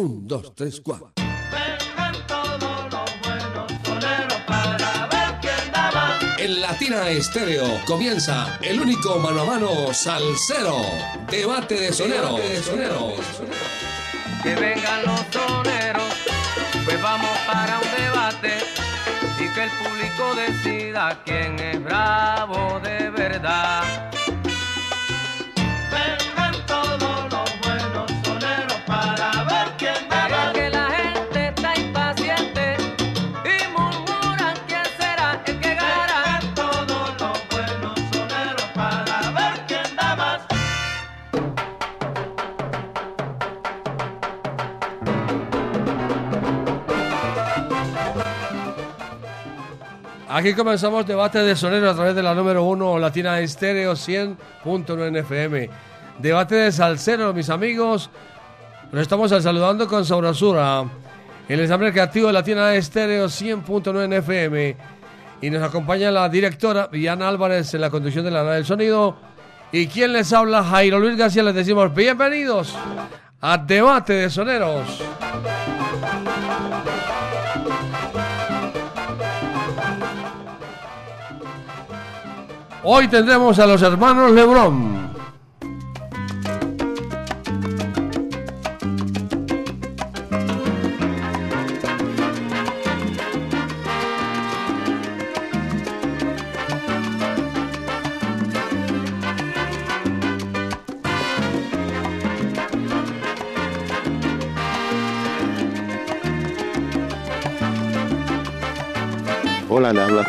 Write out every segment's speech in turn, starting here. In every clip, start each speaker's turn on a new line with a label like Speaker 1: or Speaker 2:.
Speaker 1: Un, dos, tres, cuatro.
Speaker 2: Vengan todos los buenos soneros para ver quién da más.
Speaker 1: En Latina Estéreo comienza el único mano a mano salsero. Debate de sonero. Debate de sonero.
Speaker 2: Que vengan los soneros, pues vamos para un debate y que el público decida quién es bravo de verdad.
Speaker 3: Aquí comenzamos debate de sonero a través de la número 1 Latina Estéreo 100.9 FM. Debate de salsero, mis amigos. Nos estamos saludando con sabrosura. El ensamble creativo de Latina Estéreo 100.9 FM. Y nos acompaña la directora Diana Álvarez en la conducción de la nave del sonido. Y quien les habla, Jairo Luis García. Les decimos bienvenidos a Debate de Soneros. Hoy tendremos a los hermanos Lebrón.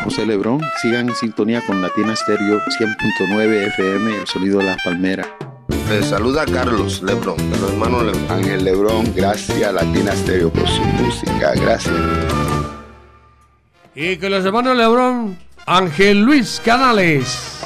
Speaker 4: José Lebrón. Sigan en sintonía con Latina Stereo 100.9 FM, el sonido de las palmeras.
Speaker 5: Les saluda Carlos Lebrón, de los hermanos Lebrón.
Speaker 6: Ángel Lebrón, gracias a Latina Stereo por su música, gracias.
Speaker 3: Y con los hermanos Lebrón, Ángel Luis Canales.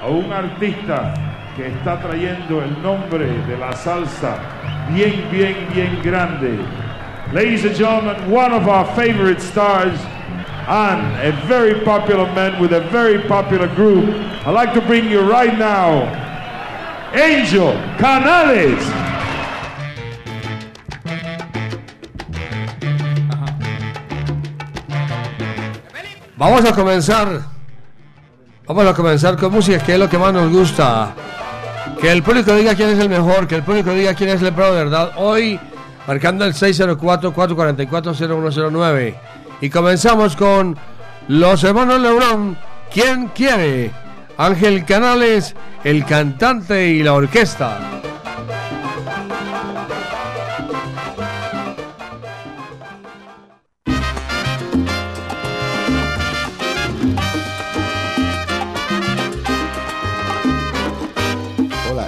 Speaker 7: A un artista que está trayendo el nombre de la salsa bien, bien, bien grande. Ladies and gentlemen, one of our favorite stars and a very popular man with a very popular group. I'd like to bring you right now, Angel Canales.
Speaker 3: Vamos a comenzar. Vamos a comenzar con música, que es lo que más nos gusta. Que el público diga quién es el mejor, que el público diga quién es el pro verdad. Hoy, marcando el 604-444-0109. Y comenzamos con los hermanos Lebrón. ¿Quién quiere? Ángel Canales, el cantante y la orquesta.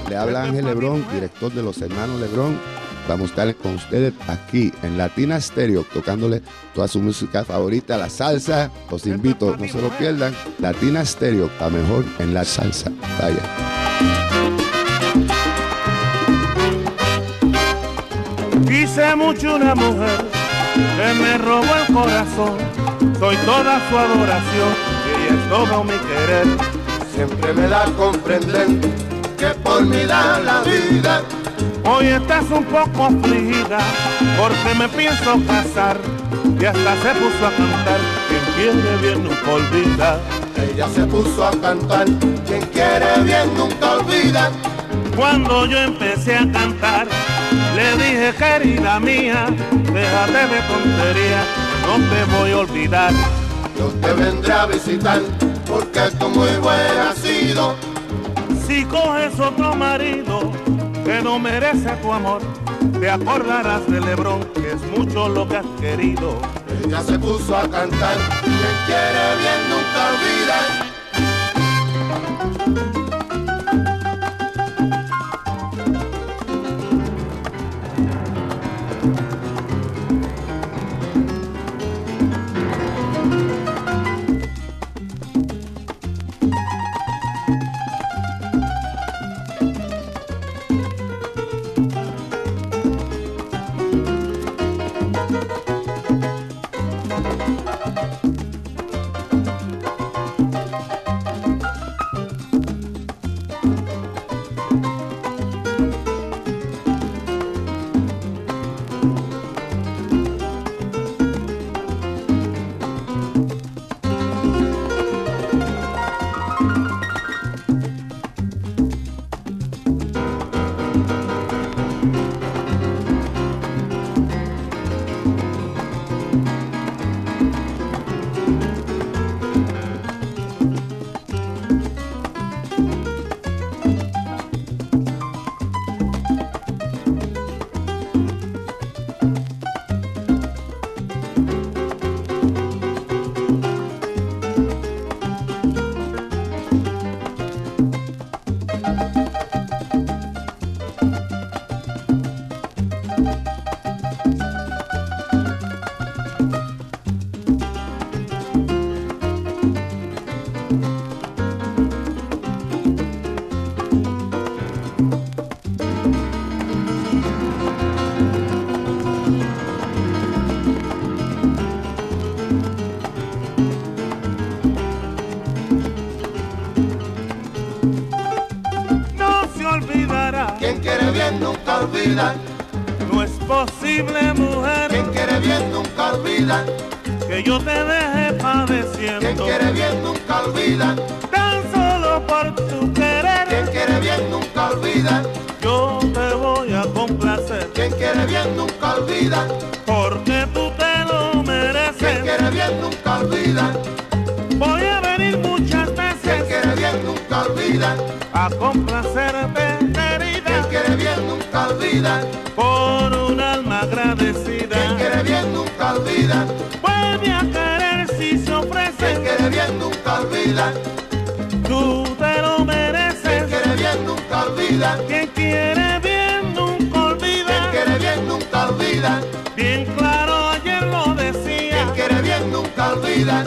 Speaker 6: Le habla Ángel Lebrón, director de los hermanos Lebrón. Vamos a estar con ustedes aquí en Latina Stereo, tocándole toda su música favorita, la salsa. Los invito, no se lo pierdan. Latina Stereo, la mejor en la salsa. Vaya.
Speaker 8: Quise mucho una mujer que me robó el corazón. Soy toda su adoración y ella es todo mi querer.
Speaker 5: Siempre me da a comprender que por mí da la vida.
Speaker 8: Hoy estás un poco afligida porque me pienso casar y hasta se puso a cantar. Quien quiere bien nunca olvida.
Speaker 5: Ella se puso a cantar. Quien quiere bien nunca olvida.
Speaker 8: Cuando yo empecé a cantar, le dije querida mía, déjate de tontería, no te voy a olvidar.
Speaker 5: Yo te vendré a visitar porque tú muy buena has sido.
Speaker 8: Si coges otro marido que no merece tu amor, te acordarás de Lebrón, que es mucho lo que has querido.
Speaker 5: Ella se puso a cantar. Quien quiere bien nunca olvida. Quien quiere bien nunca olvida.
Speaker 8: Que yo te deje padeciendo.
Speaker 5: Quien quiere bien nunca olvida.
Speaker 8: Tan solo por tu querer.
Speaker 5: Quien quiere bien nunca olvida.
Speaker 8: Yo te voy a complacer.
Speaker 5: Quien quiere bien nunca olvida.
Speaker 8: Porque tú te lo mereces.
Speaker 5: Quien quiere bien nunca olvida.
Speaker 8: Voy a venir muchas veces.
Speaker 5: Quien quiere bien nunca olvida.
Speaker 8: A complacerte, querida.
Speaker 5: Quien quiere bien nunca olvida
Speaker 8: agradecida.
Speaker 5: Quien quiere bien nunca olvida.
Speaker 8: Vuelve a querer si se ofrece.
Speaker 5: Quien quiere bien nunca olvida.
Speaker 8: Tú te lo mereces. Quien quiere bien nunca olvida.
Speaker 5: Quien quiere bien nunca olvida. Quien quiere bien nunca olvida.
Speaker 8: Bien claro ayer lo
Speaker 5: decía.
Speaker 8: Quien quiere bien nunca olvida.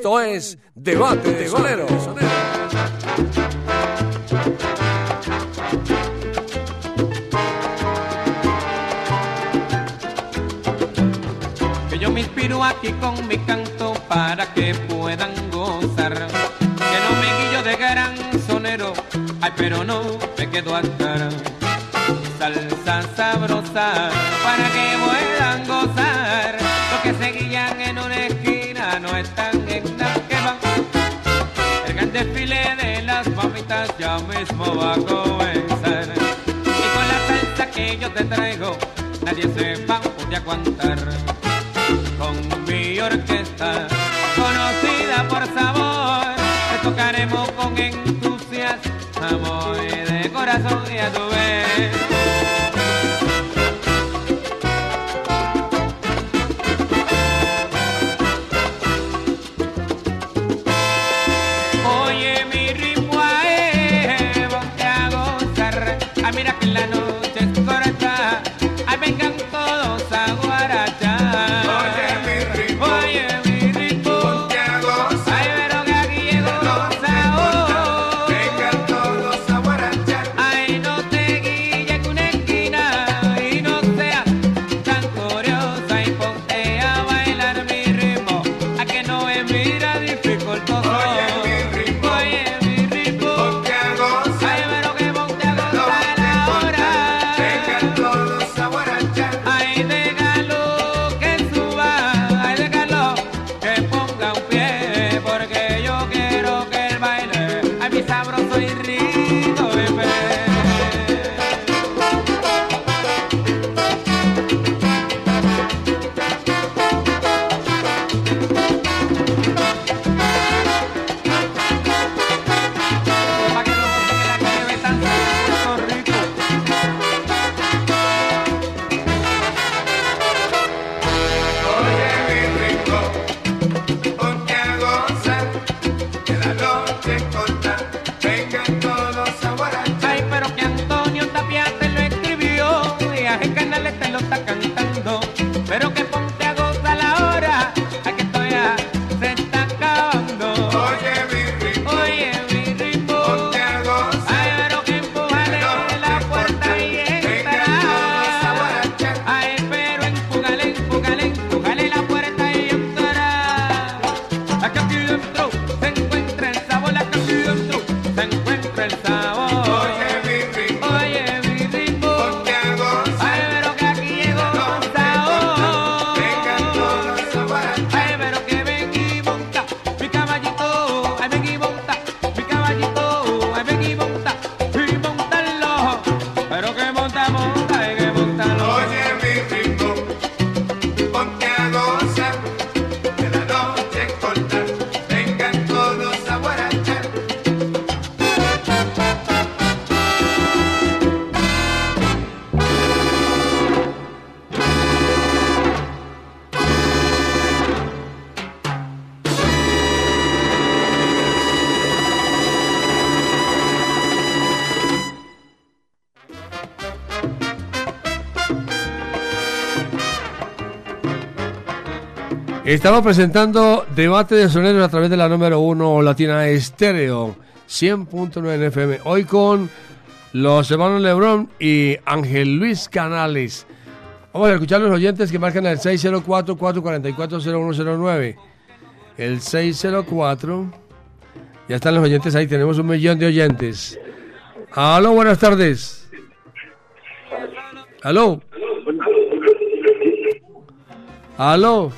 Speaker 1: Esto es Debate de
Speaker 9: Valero.
Speaker 3: Estamos presentando debate de soneros a través de la número 1 Latina Estéreo 100.9 FM. Hoy con los hermanos Lebrón y Ángel Luis Canales. Vamos a escuchar los oyentes que marcan el 604-444-0109. El 604. Ya están los oyentes ahí, tenemos un millón de oyentes. Aló, buenas tardes. Aló. Aló.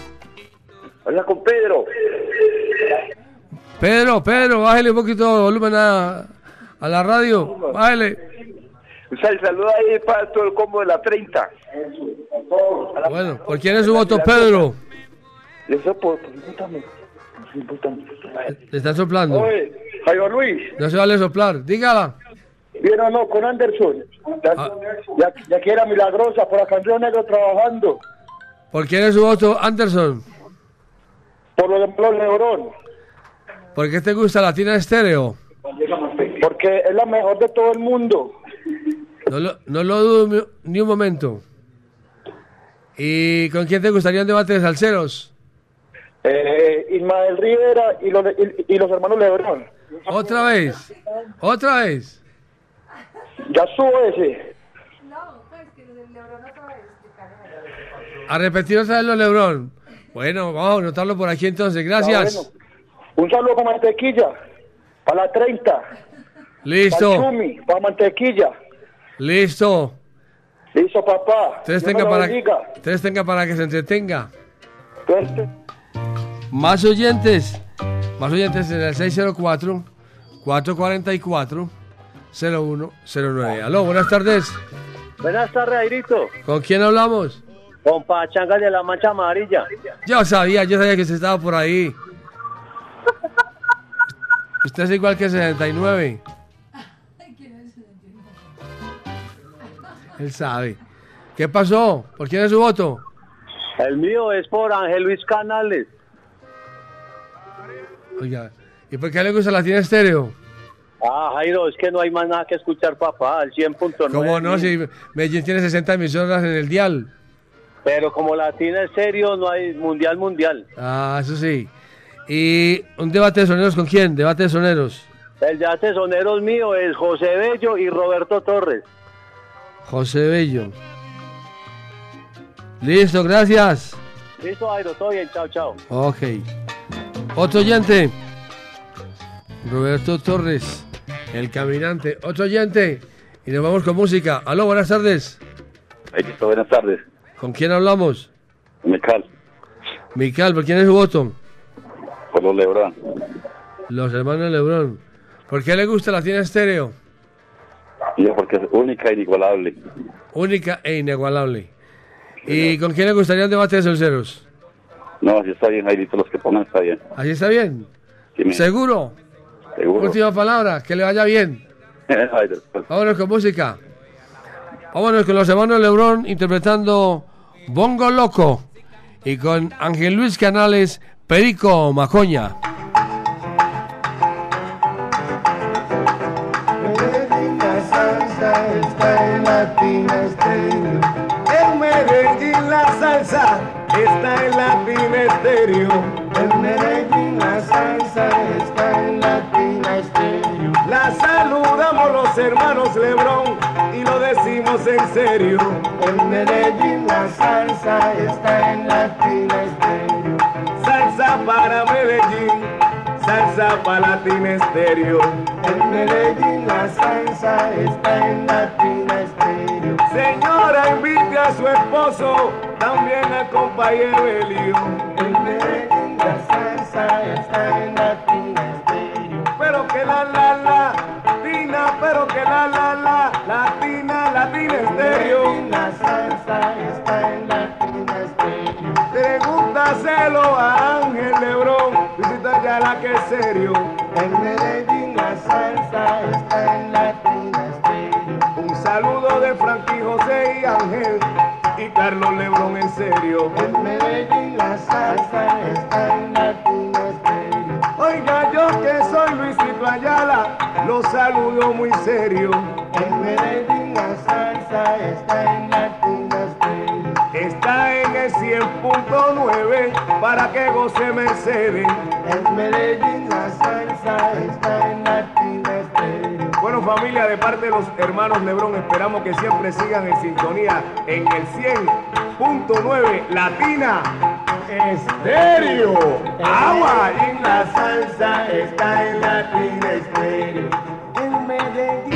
Speaker 10: Pedro,
Speaker 3: Pedro, bájale un poquito de volumen a, a la radio. Bájale.
Speaker 10: Un sal- saludo ahí para todo el combo de la 30.
Speaker 3: Bueno, ¿por quién es su voto, Pedro?
Speaker 10: Eso por.
Speaker 3: Le están soplando.
Speaker 10: Oye, Jairo Luis,
Speaker 3: No se vale soplar. Dígala.
Speaker 10: ¿bien o no con Anderson? Ya,
Speaker 3: Ah.
Speaker 10: ya, ya que era milagrosa por acá Río Negro trabajando.
Speaker 3: ¿Por quién es su voto, Anderson?
Speaker 10: Por lo de los Lebrón.
Speaker 3: ¿Por qué te gusta Latina Estéreo?
Speaker 10: Porque es la mejor de todo el mundo.
Speaker 3: No lo, no lo dudo ni un momento. ¿Y con quién te gustaría un debate de salseros?
Speaker 10: Eh, Ismael Rivera y los, y, y los hermanos Lebrón.
Speaker 3: ¿Otra vez? ¿Otra vez?
Speaker 10: Ya subo ese.
Speaker 3: A repetir otra vez los Lebrón. Bueno, vamos a anotarlo por aquí entonces. Gracias.
Speaker 10: Un saludo para mantequilla. Para la 30. Para
Speaker 3: Listo,
Speaker 10: Chumi, para mantequilla.
Speaker 3: listo.
Speaker 10: Listo, papá.
Speaker 3: Tres tenga, para,
Speaker 10: bendiga.
Speaker 3: tres tenga para que se entretenga. Más oyentes. Más oyentes en el 604 444 0109. Aló, buenas tardes.
Speaker 11: Buenas tardes, Airito.
Speaker 3: ¿Con quién hablamos?
Speaker 11: Con Pachanga de la Mancha Amarilla.
Speaker 3: Yo sabía, yo sabía que se estaba por ahí. Usted es igual que 69. Él sabe. ¿Qué pasó? ¿Por quién es su voto?
Speaker 11: El mío es por Ángel Luis Canales.
Speaker 3: Oiga, ¿y por qué le gusta la tiene estéreo?
Speaker 11: Ah, Jairo, es que no hay más nada que escuchar, papá, al 100.9.
Speaker 3: ¿Cómo no? Si Medellín tiene 60 emisoras en el dial.
Speaker 11: Pero como Latina es serio, no hay mundial, mundial.
Speaker 3: Ah, eso sí. ¿Y un debate de soneros con quién? Debate de soneros.
Speaker 11: El de asesoneros mío es José Bello y Roberto Torres.
Speaker 3: José Bello. Listo, gracias.
Speaker 11: Listo, Jairo, todo bien, chao, chao.
Speaker 3: Ok. Otro oyente. Roberto Torres, el caminante. Otro oyente. Y nos vamos con música. Aló, buenas tardes.
Speaker 12: Listo, buenas tardes.
Speaker 3: ¿Con quién hablamos?
Speaker 12: Mecal,
Speaker 3: Mical, ¿por quién es su voto?
Speaker 12: Por los Lebrón.
Speaker 3: Los hermanos Lebrón. ¿Por qué le gusta la tienda estéreo?
Speaker 12: Yo porque es única e inigualable.
Speaker 3: Única e inigualable. ¿Y con quién le gustaría un debate de solceros?
Speaker 12: No, si está bien, Jairito, los que pongan está bien.
Speaker 3: ¿Así está bien?
Speaker 12: Sí,
Speaker 3: ¿Seguro?
Speaker 12: Seguro.
Speaker 3: Última palabra, que le vaya bien.
Speaker 12: Pues,
Speaker 3: Vámonos con música. Vámonos con los hermanos Lebrón interpretando Bongo Loco y con Ángel Luis Canales, Perico Macoña.
Speaker 13: Está en Latina Estéreo. En Medellín la salsa está en Latina Estéreo. La saludamos los hermanos Lebrón y lo decimos en serio. En Medellín la salsa está en Latina Estéreo. Para Medellín. Salsa para Latina Estéreo. En Medellín la salsa está en Latina Estéreo. Señora, invite a su esposo, también al compañero Elio. En Medellín la salsa está en Latina Estéreo. Pero que la la la, latina, pero que la la la, latina, latina estéreo. En Medellín la salsa está en Latina Estéreo. Pregúntaselo a Ángel Lebrón, visita ya la que es serio. En Medellín la salsa está en Latina Estéreo. Un saludo de Frankie José y Ángel y Carlos Lebrón en serio. En Medellín la salsa está en Latina Estéreo. Oiga, yo que soy Luisito Ayala, lo saludo muy serio. En Medellín la salsa está en
Speaker 8: 100.9 para que goce Mercedes. En Medellín la salsa está en Latina Estéreo. Bueno familia, de parte de los hermanos Lebrón, esperamos que siempre sigan en sintonía en el 100.9 Latina Estéreo. Agua en la salsa está en Latina Estéreo. En Medellín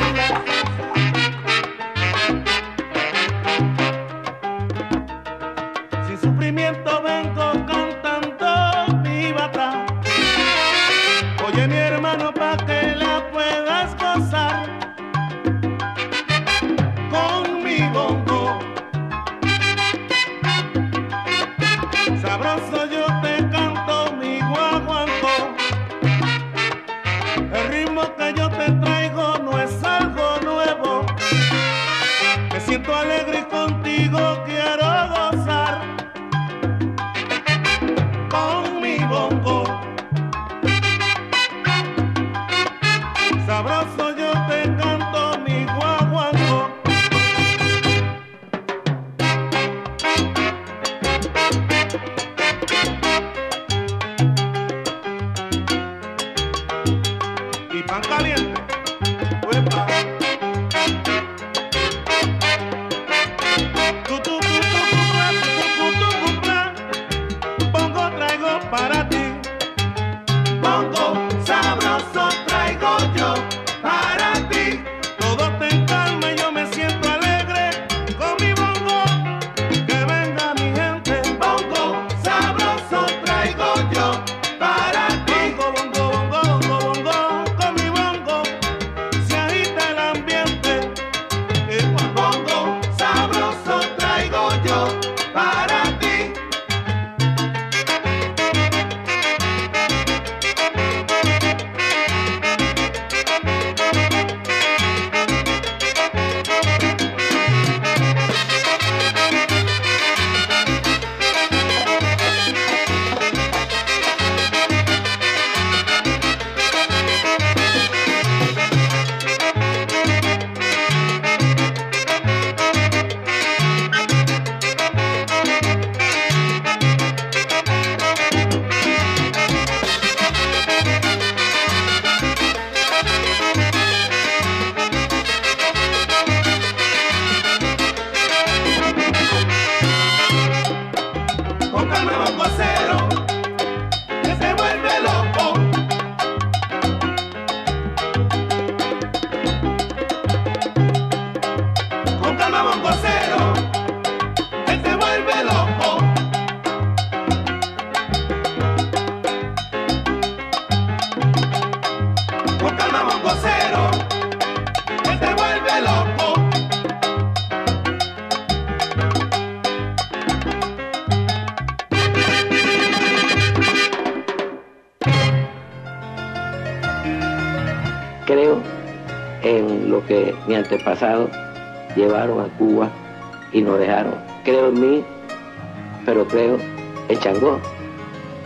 Speaker 14: Changó.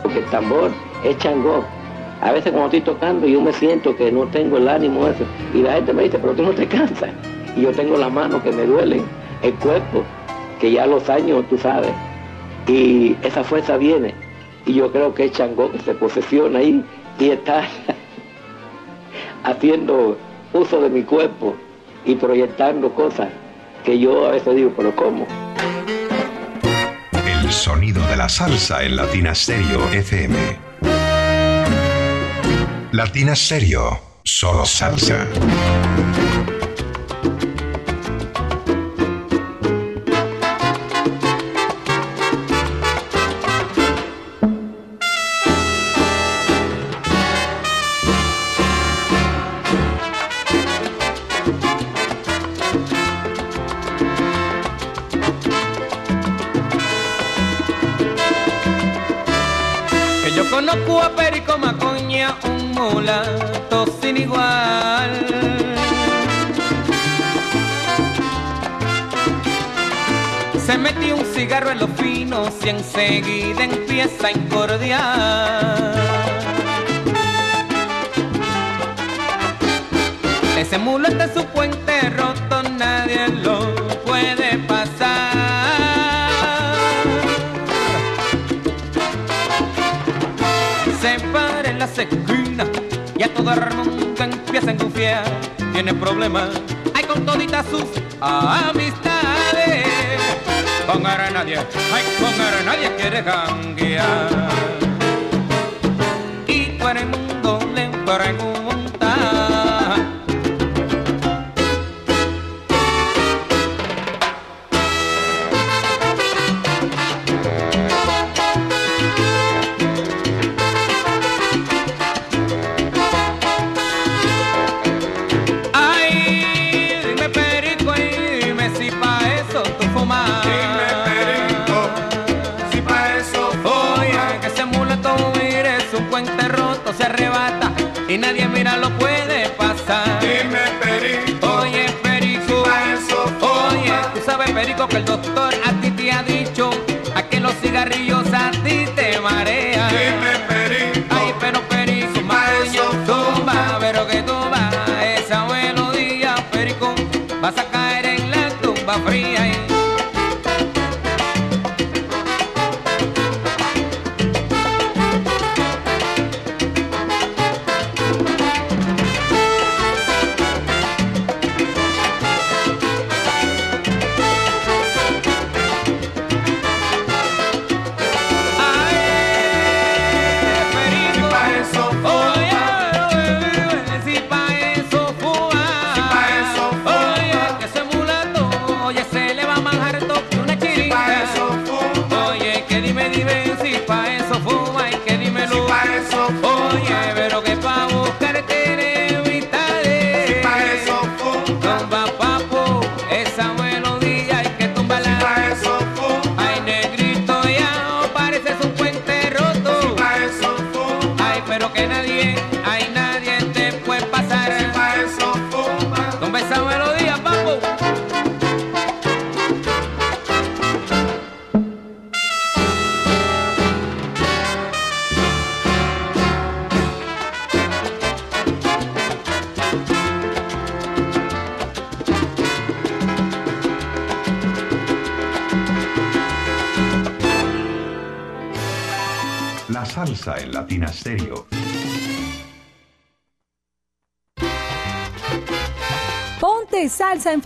Speaker 14: Porque el tambor es Changó. A veces cuando estoy tocando yo me siento que no tengo el ánimo ese. Y la gente me dice, pero tú no te cansas. Y yo tengo las manos que me duelen, el cuerpo, que ya los años, tú sabes. Y esa fuerza viene. Y yo creo que es Changó que se posesiona ahí y está haciendo uso de mi cuerpo y proyectando cosas que yo a veces digo, pero ¿cómo?
Speaker 15: Sonido de la salsa en Latina Stereo FM. Latina Stereo, solo salsa.
Speaker 9: lo fino si enseguida empieza a incordiar. Ese mulo está su puente roto, nadie lo puede pasar. Se para en las esquinas y a todo el mundo empieza a confiar. Tiene problemas, hay con toditas sus amistades. Con ahora nadie, ay, con ahora nadie quiere janguear. Y todo el mundo le pregunta.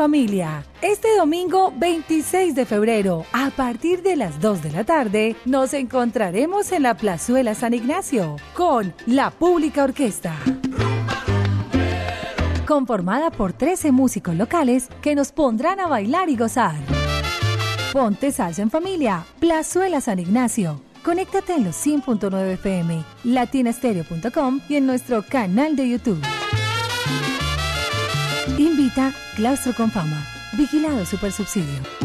Speaker 16: Familia. Este domingo 26 de febrero, a partir de las 2 de la tarde, nos encontraremos en la Plazuela San Ignacio con la Pública Orquesta. Conformada por 13 músicos locales que nos pondrán a bailar y gozar. Ponte salsa en familia, Plazuela San Ignacio. Conéctate en los 100.9 FM, latinastereo.com y en nuestro canal de YouTube. Claustro con Fama. Vigilado Supersubsidio.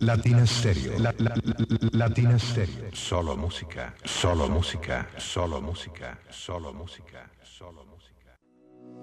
Speaker 15: Latina Stereo. La- la- la- Latina Stereo. Solo música, solo música, solo música, solo música.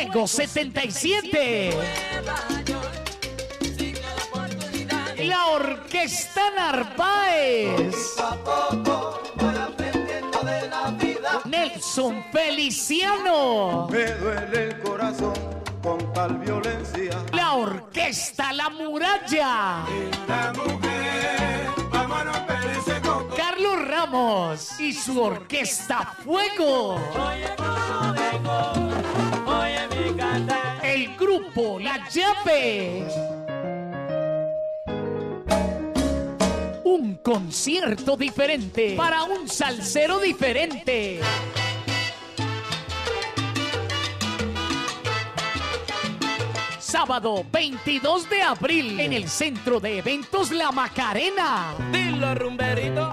Speaker 17: Fuego 77. La Orquesta Narváez. Nelson Feliciano.
Speaker 13: Me duele el corazón con tal violencia.
Speaker 17: La orquesta La Muralla.
Speaker 13: La mujer,
Speaker 17: Ramos y su orquesta Fuego. El grupo La Llave. Un concierto diferente para un salsero diferente. Sábado 22 de abril en el Centro de Eventos La Macarena.
Speaker 2: Dilo, rumberito.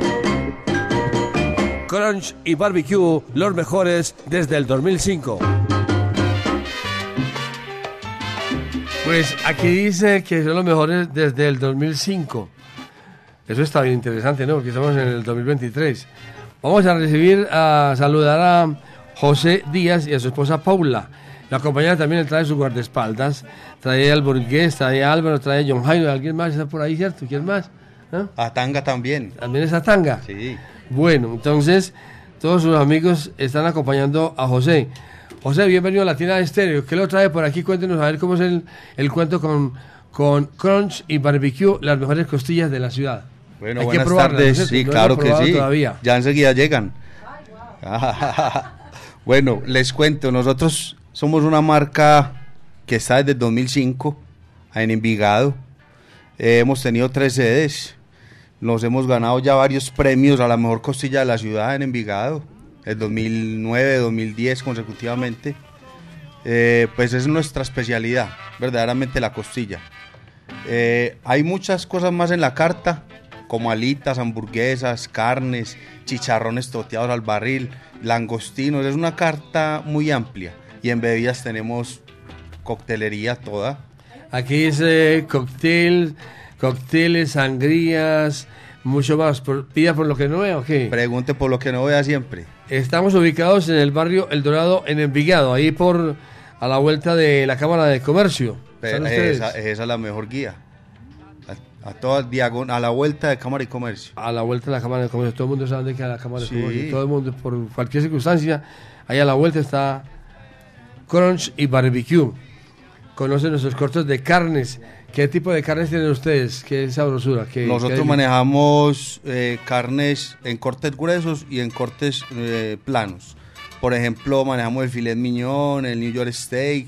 Speaker 3: Crunch y Barbecue, los mejores desde el 2005. Pues aquí dice que son los mejores desde el 2005. Eso está bien interesante, ¿no? Porque estamos en el 2023. Vamos a recibir, a saludar a José Díaz y a su esposa Paula. La compañera también le trae su guardaespaldas. Trae al Burgués, trae a Álvaro, trae a John Jairo. ¿Alguien más está por ahí, cierto? ¿Quién más? ¿No?
Speaker 18: A Tanga también.
Speaker 3: ¿También es a Tanga?
Speaker 18: Sí.
Speaker 3: Bueno, entonces todos sus amigos están acompañando a José. José, bienvenido a Latina Estéreo. ¿Qué lo trae por aquí? Cuéntenos a ver cómo es el, el cuento con, con Crunch y Barbecue, las mejores costillas de la ciudad.
Speaker 18: Bueno,
Speaker 3: Hay
Speaker 18: buenas
Speaker 3: probarlas, ¿no es
Speaker 18: tardes. Sí,
Speaker 3: No
Speaker 18: claro que sí.
Speaker 3: Todavía.
Speaker 18: Ya enseguida llegan. bueno, les cuento, nosotros somos una marca que está desde el 2005 en Envigado. Eh, hemos tenido tres sedes. Nos hemos ganado ya varios premios a la mejor costilla de la ciudad en Envigado. El 2009, 2010 consecutivamente. Eh, pues es nuestra especialidad, verdaderamente la costilla. Eh, hay muchas cosas más en la carta, como alitas, hamburguesas, carnes, chicharrones toteados al barril, langostinos. Es una carta muy amplia. Y en bebidas tenemos coctelería toda.
Speaker 3: Aquí dice cóctel, cócteles, sangrías, mucho más. Por, pida por lo que no vea, ¿o qué?
Speaker 18: Pregunte por lo que no vea siempre.
Speaker 3: Estamos ubicados en el barrio El Dorado, en Envigado, ahí por a la vuelta de la Cámara de Comercio. ¿Están
Speaker 18: Pero
Speaker 3: ustedes?
Speaker 18: esa, esa es la mejor guía. A, a la vuelta de Cámara y Comercio.
Speaker 3: A la vuelta de la Cámara de Comercio. Todo el mundo sabe dónde queda la Cámara
Speaker 18: Sí.
Speaker 3: de Comercio. Todo el mundo, por cualquier circunstancia, ahí a la vuelta está Crunch y Barbecue. Conocen nuestros cortes de carnes. ¿Qué tipo de carnes tienen ustedes? ¿Qué sabrosura? ¿Qué,
Speaker 18: Nosotros
Speaker 3: qué-
Speaker 18: manejamos eh, carnes en cortes gruesos y en cortes eh, planos. Por ejemplo, manejamos el filet miñón, el New York steak,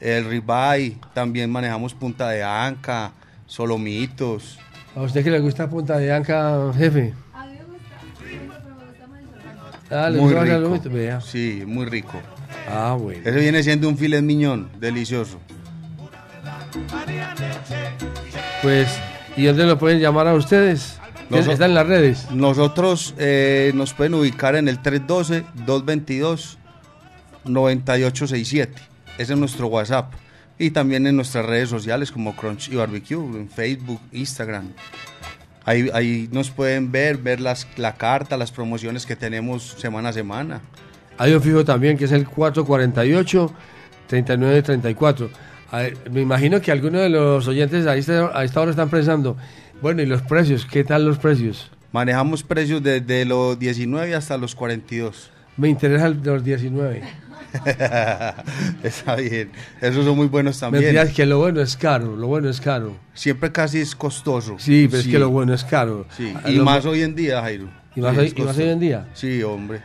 Speaker 18: el ribeye. También manejamos punta de anca, solomitos.
Speaker 3: ¿A usted que le gusta punta de anca, jefe? Ah, ¿le
Speaker 18: muy
Speaker 3: gusta más el
Speaker 18: rico.
Speaker 3: lomito? Vea.
Speaker 18: Sí, muy rico.
Speaker 3: Ah, bueno.
Speaker 18: Ese viene siendo un filet miñón, delicioso.
Speaker 3: Pues, ¿y dónde lo pueden llamar a ustedes?
Speaker 18: Noso-
Speaker 3: ¿Están en las redes?
Speaker 18: Nosotros eh, nos pueden ubicar en el 312-222-9867. Ese es nuestro WhatsApp. Y también en nuestras redes sociales como Crunch y Barbecue, en Facebook, Instagram. Ahí, ahí nos pueden ver, ver las, la carta, las promociones que tenemos semana a semana.
Speaker 3: Hay un fijo también que es el 448-3934. Ver, Me imagino que algunos de los oyentes a esta, a esta hora están pensando, bueno, ¿y los precios? ¿Qué tal los precios?
Speaker 18: Manejamos precios desde los 19 hasta los 42.
Speaker 3: Me interesa el de los 19.
Speaker 18: Está bien. Esos son muy buenos también.
Speaker 3: Mentiras que lo bueno es caro, lo bueno es caro.
Speaker 18: Siempre casi es costoso.
Speaker 3: Sí, pero es que lo bueno es caro.
Speaker 18: Sí, y
Speaker 3: lo-
Speaker 18: más hoy en día, Jairo.
Speaker 3: ¿Y más
Speaker 18: Sí,
Speaker 3: hoy-
Speaker 18: es
Speaker 3: y más
Speaker 18: costoso.
Speaker 3: hoy en día?
Speaker 18: Sí, hombre.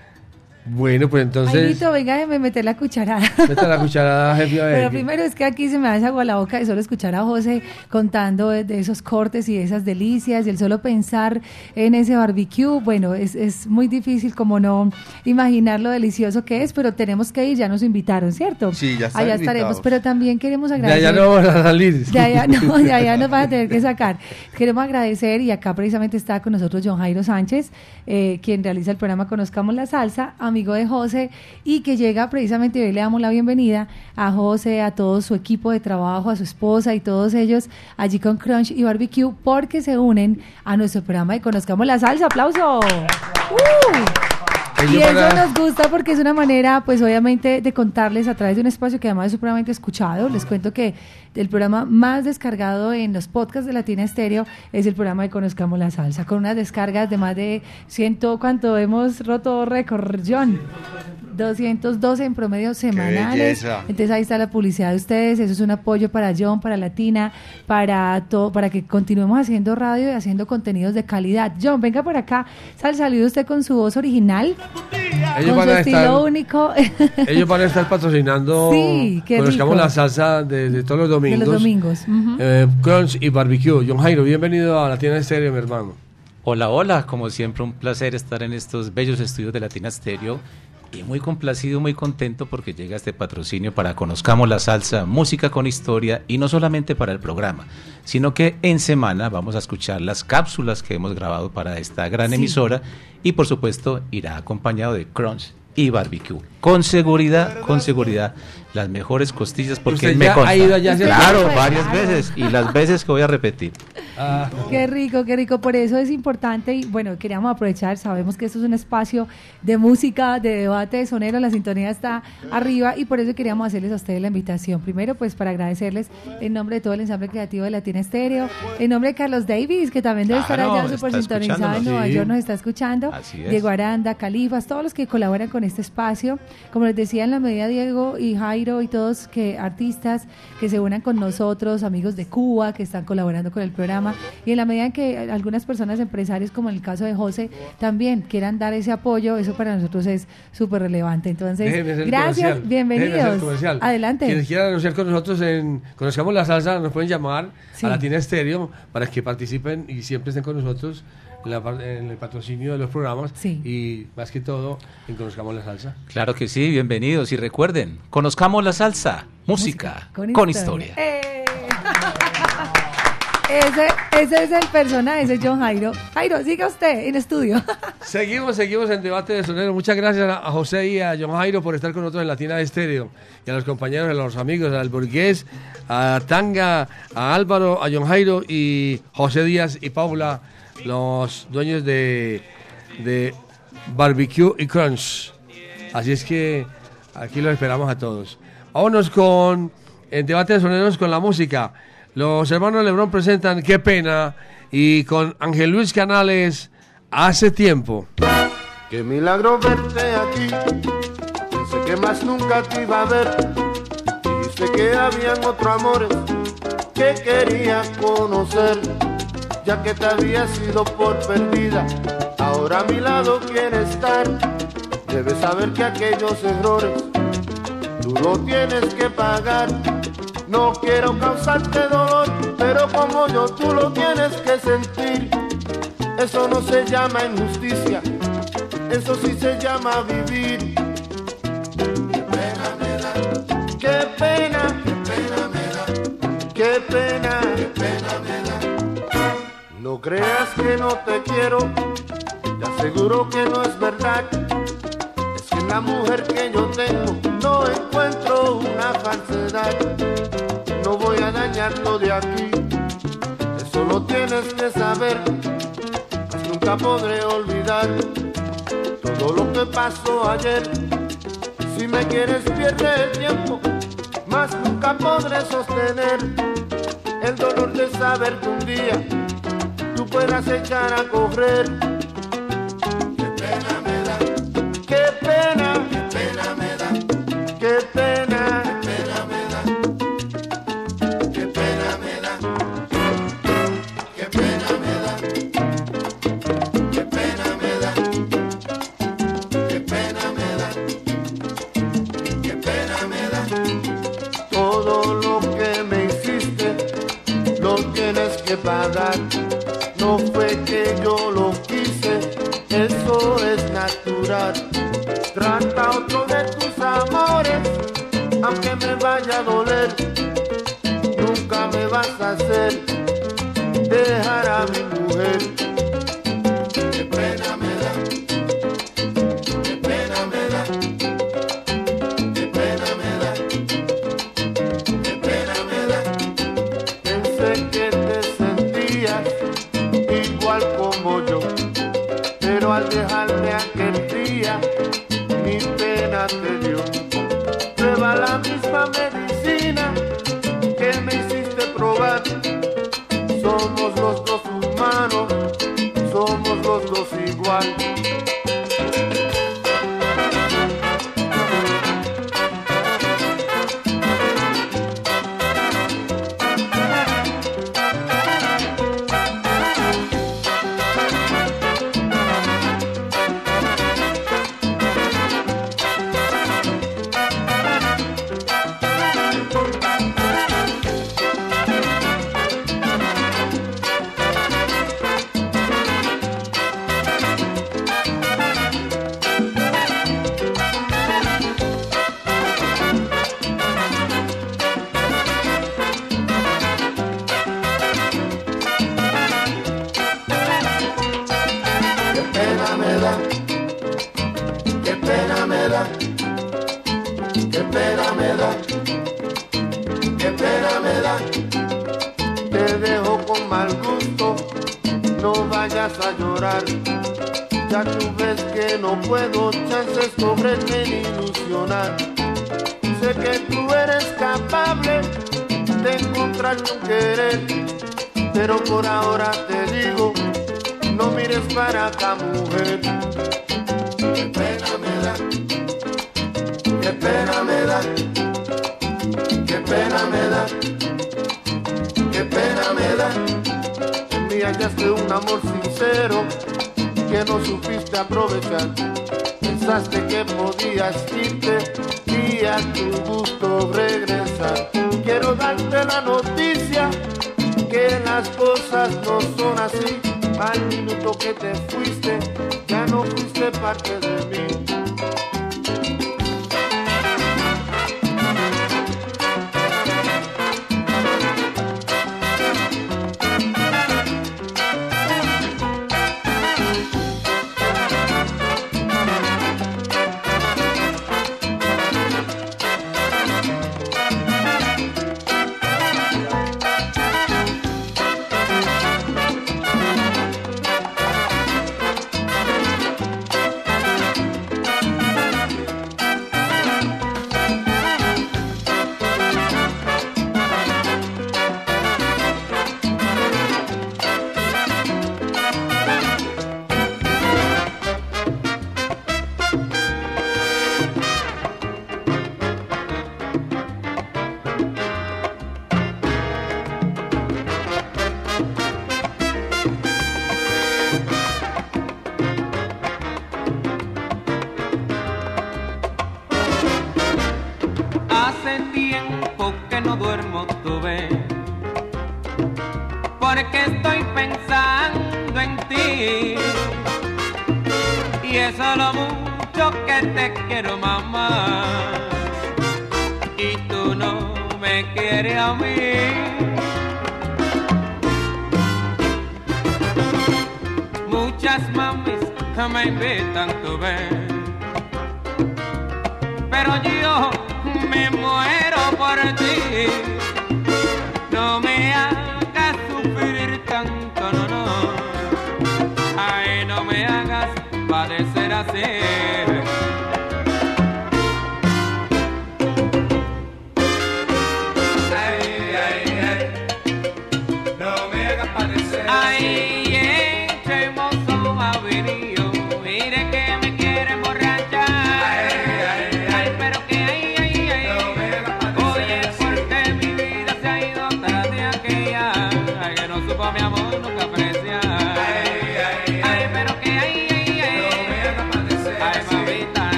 Speaker 3: Bueno, pues entonces.
Speaker 16: Venga, déjeme meter la cucharada.
Speaker 3: Meta la cucharada, jefe. a ver.
Speaker 16: Pero primero es que aquí se me hace agua la boca de solo escuchar a José contando de, esos cortes y de esas delicias y el solo pensar en ese barbecue. Bueno, es, es muy difícil como no imaginar lo delicioso que es, pero tenemos que ir, ya nos invitaron, ¿cierto?
Speaker 18: Sí, ya están
Speaker 16: Allá estaremos,
Speaker 18: invitados.
Speaker 16: pero también queremos
Speaker 3: De
Speaker 16: agradecer.
Speaker 3: allá no van a salir.
Speaker 16: De allá, no, de allá nos van a tener que sacar. Queremos agradecer, y acá precisamente está con nosotros John Jairo Sánchez, eh, quien realiza el programa Conozcamos la Salsa, amigo de José, y que llega precisamente, hoy le damos la bienvenida a José, a todo su equipo de trabajo, a su esposa y todos ellos allí con Crunch y Barbecue, porque se unen a nuestro programa de Conozcamos la Salsa. ¡Aplauso! ¡Uh! Y eso nos gusta porque es una manera, pues obviamente, de contarles a través de un espacio que además es supremamente escuchado. Les cuento que el programa más descargado en los podcasts de Latina Estéreo es el programa de Conozcamos la Salsa, con unas descargas de más de ciento, ¿cuánto? Hemos roto récord, John. 212 en promedio semanales. Entonces ahí está la publicidad de ustedes, eso es un apoyo para John, para Latina, para todo, para que continuemos haciendo radio y haciendo contenidos de calidad. John, venga por acá, sal salido usted con su voz original,
Speaker 3: Ellos
Speaker 16: con su estilo
Speaker 3: estar-
Speaker 16: único.
Speaker 3: Ellos van a estar patrocinando.
Speaker 16: Sí, qué
Speaker 3: Conozcamos
Speaker 16: rico.
Speaker 3: la salsa de, de todos los
Speaker 16: de
Speaker 3: domingos.
Speaker 16: los domingos.
Speaker 3: Eh, Crunch y Barbecue. John Jairo, bienvenido a la tienda estéreo, mi hermano.
Speaker 19: Hola, hola, como siempre un placer estar en estos bellos estudios de Latina Stereo y muy complacido, muy contento porque llega este patrocinio para Conozcamos la Salsa, música con historia y no solamente para el programa, sino que en semana vamos a escuchar las cápsulas que hemos grabado para esta gran
Speaker 20: Sí.
Speaker 19: emisora y por supuesto irá acompañado de Crunch y Barbecue. Con seguridad, con seguridad, las mejores costillas porque
Speaker 3: ¿Usted
Speaker 19: me
Speaker 3: ya ha ido allá
Speaker 19: Claro,
Speaker 3: Claro.
Speaker 19: varias veces y las veces que voy a repetir.
Speaker 3: Ah.
Speaker 16: Qué rico, qué rico. Por eso es importante y bueno, queríamos aprovechar, sabemos que esto es un espacio de música, de debate, de sonero, la sintonía está arriba y por eso queríamos hacerles a ustedes la invitación. Primero, pues para agradecerles en nombre de todo el ensamble creativo de Latina Estéreo, en nombre de Carlos Davis, que también debe estar
Speaker 19: Claro,
Speaker 16: allá súper sintonizado en. Nueva
Speaker 19: Sí.
Speaker 16: York, nos está escuchando.
Speaker 19: Así es.
Speaker 16: Diego Aranda, Califas, todos los que colaboran con este espacio. Como les decía, en la medida Diego y Jairo y todos que artistas que se unan con nosotros, amigos de Cuba que están colaborando con el programa y en la medida en que algunas personas empresarios como en el caso de José también quieran dar ese apoyo, eso para nosotros es súper relevante. Entonces, gracias,
Speaker 3: comercial.
Speaker 16: Bienvenidos. Adelante.
Speaker 3: Quienes quieran anunciar con nosotros en Conozcamos la Salsa, nos pueden llamar
Speaker 16: Sí.
Speaker 3: a Latina Estéreo para que participen y siempre estén con nosotros en, la par- en el patrocinio de los programas y más que todo en Conozcamos la Salsa.
Speaker 19: Claro que sí, bienvenidos y recuerden, conozcamos la salsa, música, con, historia.
Speaker 16: ¡Eh! Ese, ese es el personaje, ese es John Jairo. Jairo, siga usted en estudio.
Speaker 3: Seguimos, seguimos en debate de sonero. Muchas gracias a a José y a John Jairo por estar con nosotros en Latina Estéreo. Y a los compañeros, a los amigos, al Burgués, a Tanga, a Álvaro, a John Jairo y José Díaz y Paula, los dueños de, de Barbecue y Crunch. Así es que aquí los esperamos a todos. Vámonos con en debate de soneros con la música. Los hermanos Lebrón presentan Qué pena y con Ángel Luis Canales hace tiempo.
Speaker 5: Qué milagro verte aquí. Pensé que más nunca te iba a ver. Dijiste que habían otros amores que quería conocer. Ya que te había sido por perdida, ahora a mi lado quiere estar. Debes saber que aquellos errores tú lo tienes que pagar. No quiero causarte dolor, pero como yo tú lo tienes que sentir. Eso no se llama injusticia, eso sí se llama vivir. Pena me da, qué pena, pena me da, qué pena, qué pena me da. No creas que no te quiero, te aseguro que no es verdad. Es que la mujer que yo tengo no encuentro una falsedad. No voy a dañarlo de aquí, eso lo tienes que saber. Pues nunca podré olvidar todo lo que pasó ayer. Si me quieres pierde el tiempo, más nunca podré sostener el dolor de saber que un día puedas echar a correr.
Speaker 9: Parte de mí.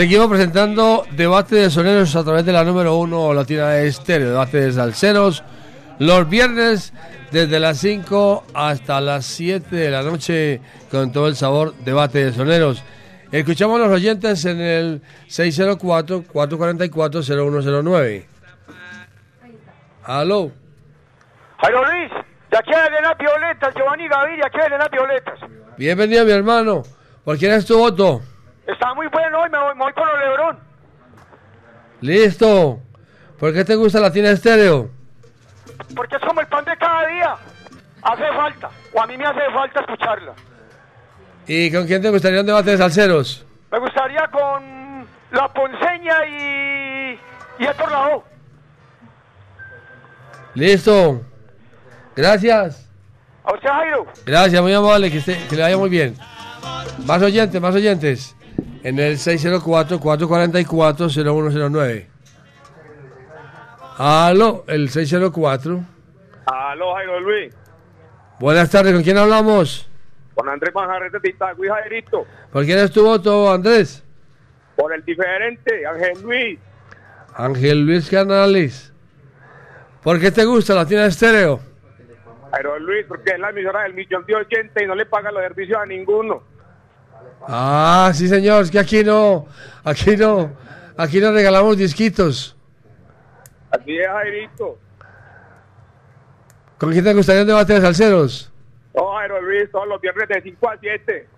Speaker 3: Seguimos presentando debate de soneros a través de la número uno Latina de Estéreo, debate de salseros, los viernes desde las 5 hasta las 7 de la noche con todo el sabor debate de soneros. Escuchamos a los oyentes en el 604-444-0109. Aló.
Speaker 20: Jairo Luis, de aquí de Elena Violetas, Giovanni Gaviria, aquí de Elena Violetas.
Speaker 3: Bienvenido mi hermano. ¿Por quién es tu voto?
Speaker 20: Está muy bueno hoy, me voy, me voy con los Lebrón.
Speaker 3: Listo. ¿Por qué te gusta Latina Estéreo?
Speaker 20: Porque es como el pan de cada día. Hace falta, o a mí me hace falta escucharla.
Speaker 3: ¿Y con quién te gustaría un debate de salseros?
Speaker 20: Me gustaría con La Ponceña y, y Héctor Lavoe.
Speaker 3: Listo. Gracias.
Speaker 20: A usted, Jairo.
Speaker 3: Gracias, muy amable, que, esté- que le vaya muy bien. Más oyentes, más oyentes. En el 604-444-0109. Aló, el 604.
Speaker 20: Aló, Jairo Luis.
Speaker 3: Buenas tardes, ¿con quién hablamos?
Speaker 20: Con Andrés Manjarres de Titaco y Jairito.
Speaker 3: ¿Por quién es tu voto, Andrés?
Speaker 20: Por el diferente, Ángel Luis.
Speaker 3: Ángel Luis Canales. ¿Por qué te gusta Latina Estéreo?
Speaker 20: Jairo Luis, porque es la emisora del millón de oyentes y no le paga los servicios a ninguno.
Speaker 3: Ah, sí, señor, es que aquí no, aquí no, aquí no regalamos disquitos.
Speaker 20: Así es, Jairito.
Speaker 3: ¿Con quién te gustaría un debate de salseros?
Speaker 20: Oh, Jairo Luis, todos los viernes de 5 a 7.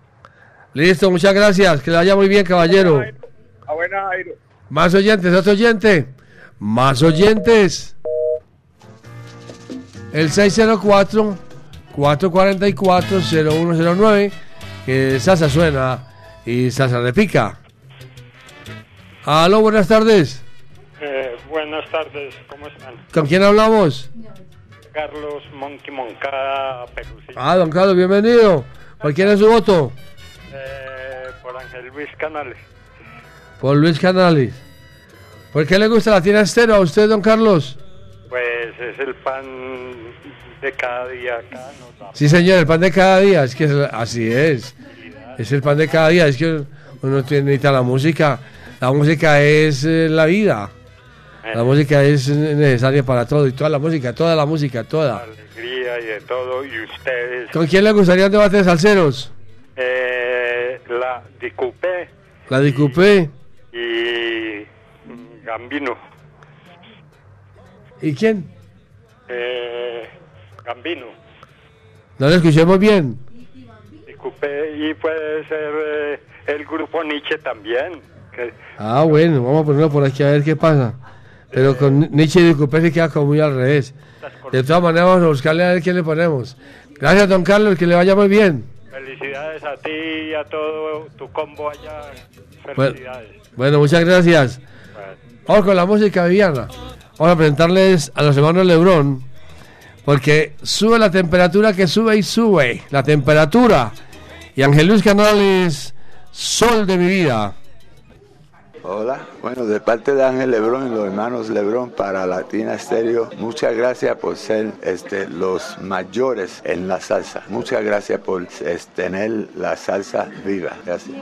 Speaker 3: Listo, muchas gracias, que le vaya muy bien, caballero.
Speaker 20: A buena, Jairo.
Speaker 3: Más oyentes, otro oyente. Más oyentes. El 604-444-0109. Que salsa suena y salsa repica. Aló, buenas tardes.
Speaker 21: Eh, buenas tardes, ¿cómo están?
Speaker 3: ¿Con quién hablamos?
Speaker 21: Carlos Monkey Moncada, Perusí.
Speaker 3: Ah, don Carlos, bienvenido. ¿Por quién es su voto?
Speaker 21: Eh, por Ángel Luis Canales.
Speaker 3: Por Luis Canales. ¿Por qué le gusta la tienda estero a usted, don Carlos?
Speaker 21: Pues es el pan de cada día acá, nos
Speaker 3: Sí, señor, el pan de cada día, es que es- así es. Es el pan de cada día, es que uno tiene, necesita la música. La música es eh, la vida. La música es necesaria para todo, y toda la música, toda la música, toda.
Speaker 21: alegría y de todo. Y ustedes,
Speaker 3: ¿Con quién le gustaría un debate de salseros?
Speaker 21: eh, la Dicupé
Speaker 3: La Dicupé.
Speaker 21: y mm, Gambino.
Speaker 3: ¿Y quién?
Speaker 21: Eh, Gambino.
Speaker 3: No lo escuchemos bien.
Speaker 21: Dicupé y puede ser eh, el grupo Nietzsche también. que-
Speaker 3: Ah, bueno, vamos a ponerlo por aquí a ver qué pasa. Pero con Nietzsche y Dicupé se queda como muy al revés. De todas maneras, vamos a buscarle a ver quién le ponemos. Gracias, don Carlos, que le vaya muy bien.
Speaker 21: Felicidades a ti y a todo tu combo allá.
Speaker 3: Bueno,
Speaker 21: Felicidades.
Speaker 3: bueno, muchas gracias. Vamos con la música, Viviana. Vamos a presentarles a los hermanos Lebrón. Porque sube la temperatura que sube y sube. La temperatura. Y Ángel Luis Canales, sol de mi vida.
Speaker 22: Hola, bueno, de parte de Ángel Lebrón y los hermanos Lebrón para Latina Estéreo, muchas gracias por ser este, los mayores en la salsa. Muchas gracias por es, tener la salsa viva. Gracias.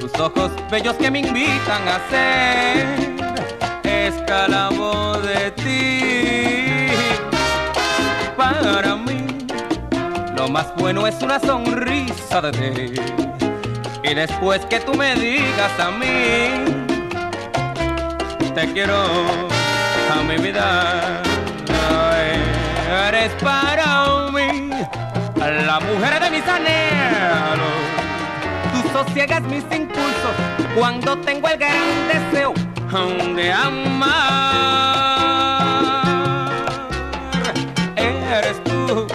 Speaker 9: Tus ojos bellos que me invitan a ser esclavo de ti. Para mí, lo más bueno es una sonrisa de ti. Y después que tú me digas a mí, te quiero a mi vida. Eres para mí la mujer de mis anhelos. Sosiegas mis impulsos cuando tengo el gran deseo de amar. Eres tú,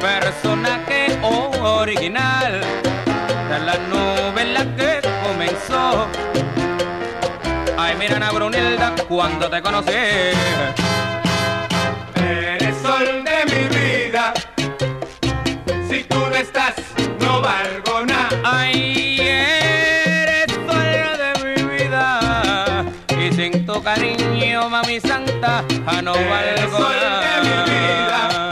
Speaker 9: personaje original de la novela que comenzó. Ay, mira, Ana Brunilda, cuando te conocí. Cariño, mami santa, ah, no valgo
Speaker 23: sol de
Speaker 9: nada.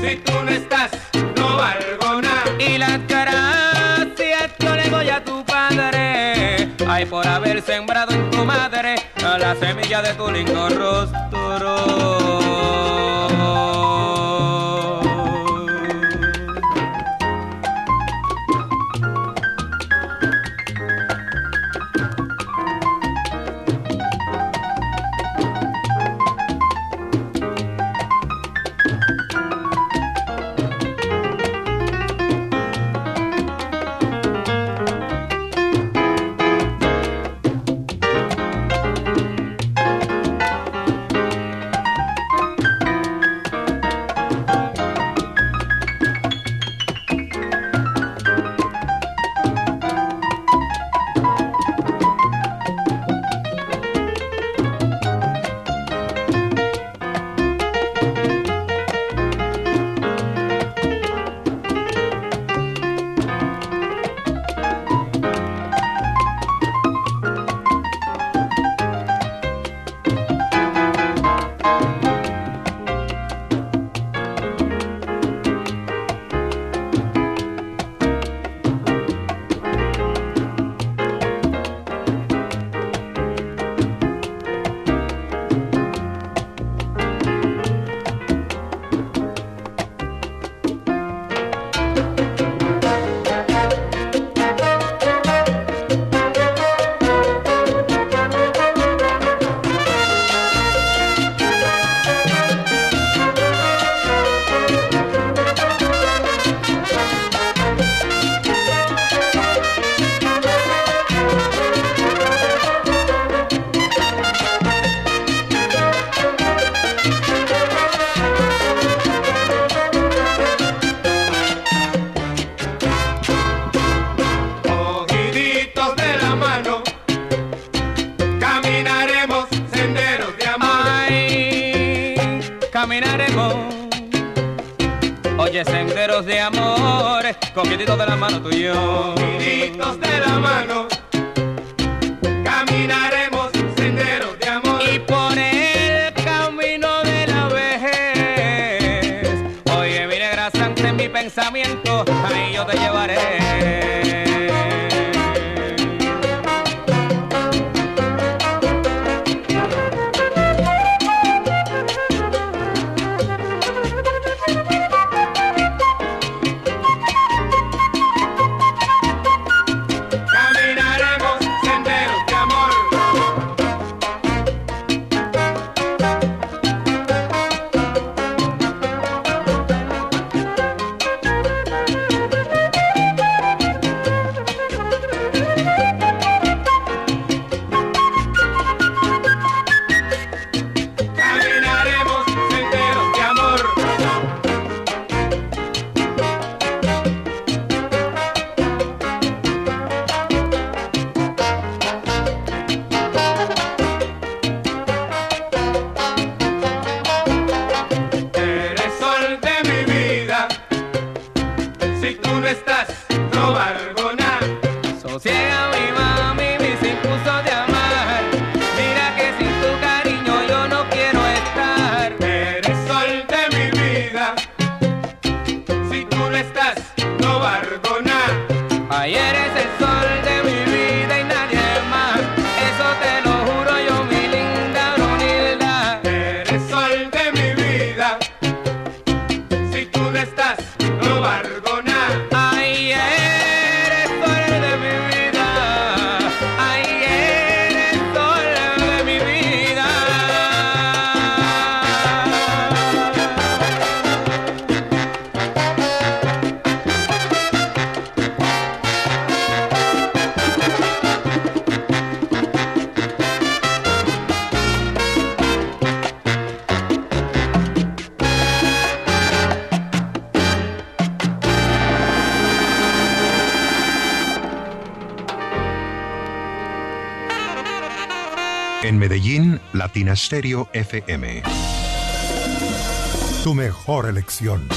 Speaker 9: Si tú no estás, no valgo nada. Y las gracias yo le doy a tu padre. Ay, por haber sembrado en tu madre la semilla de tu lindo rostro. Tú
Speaker 15: Stereo FM.
Speaker 8: Tu mejor elección.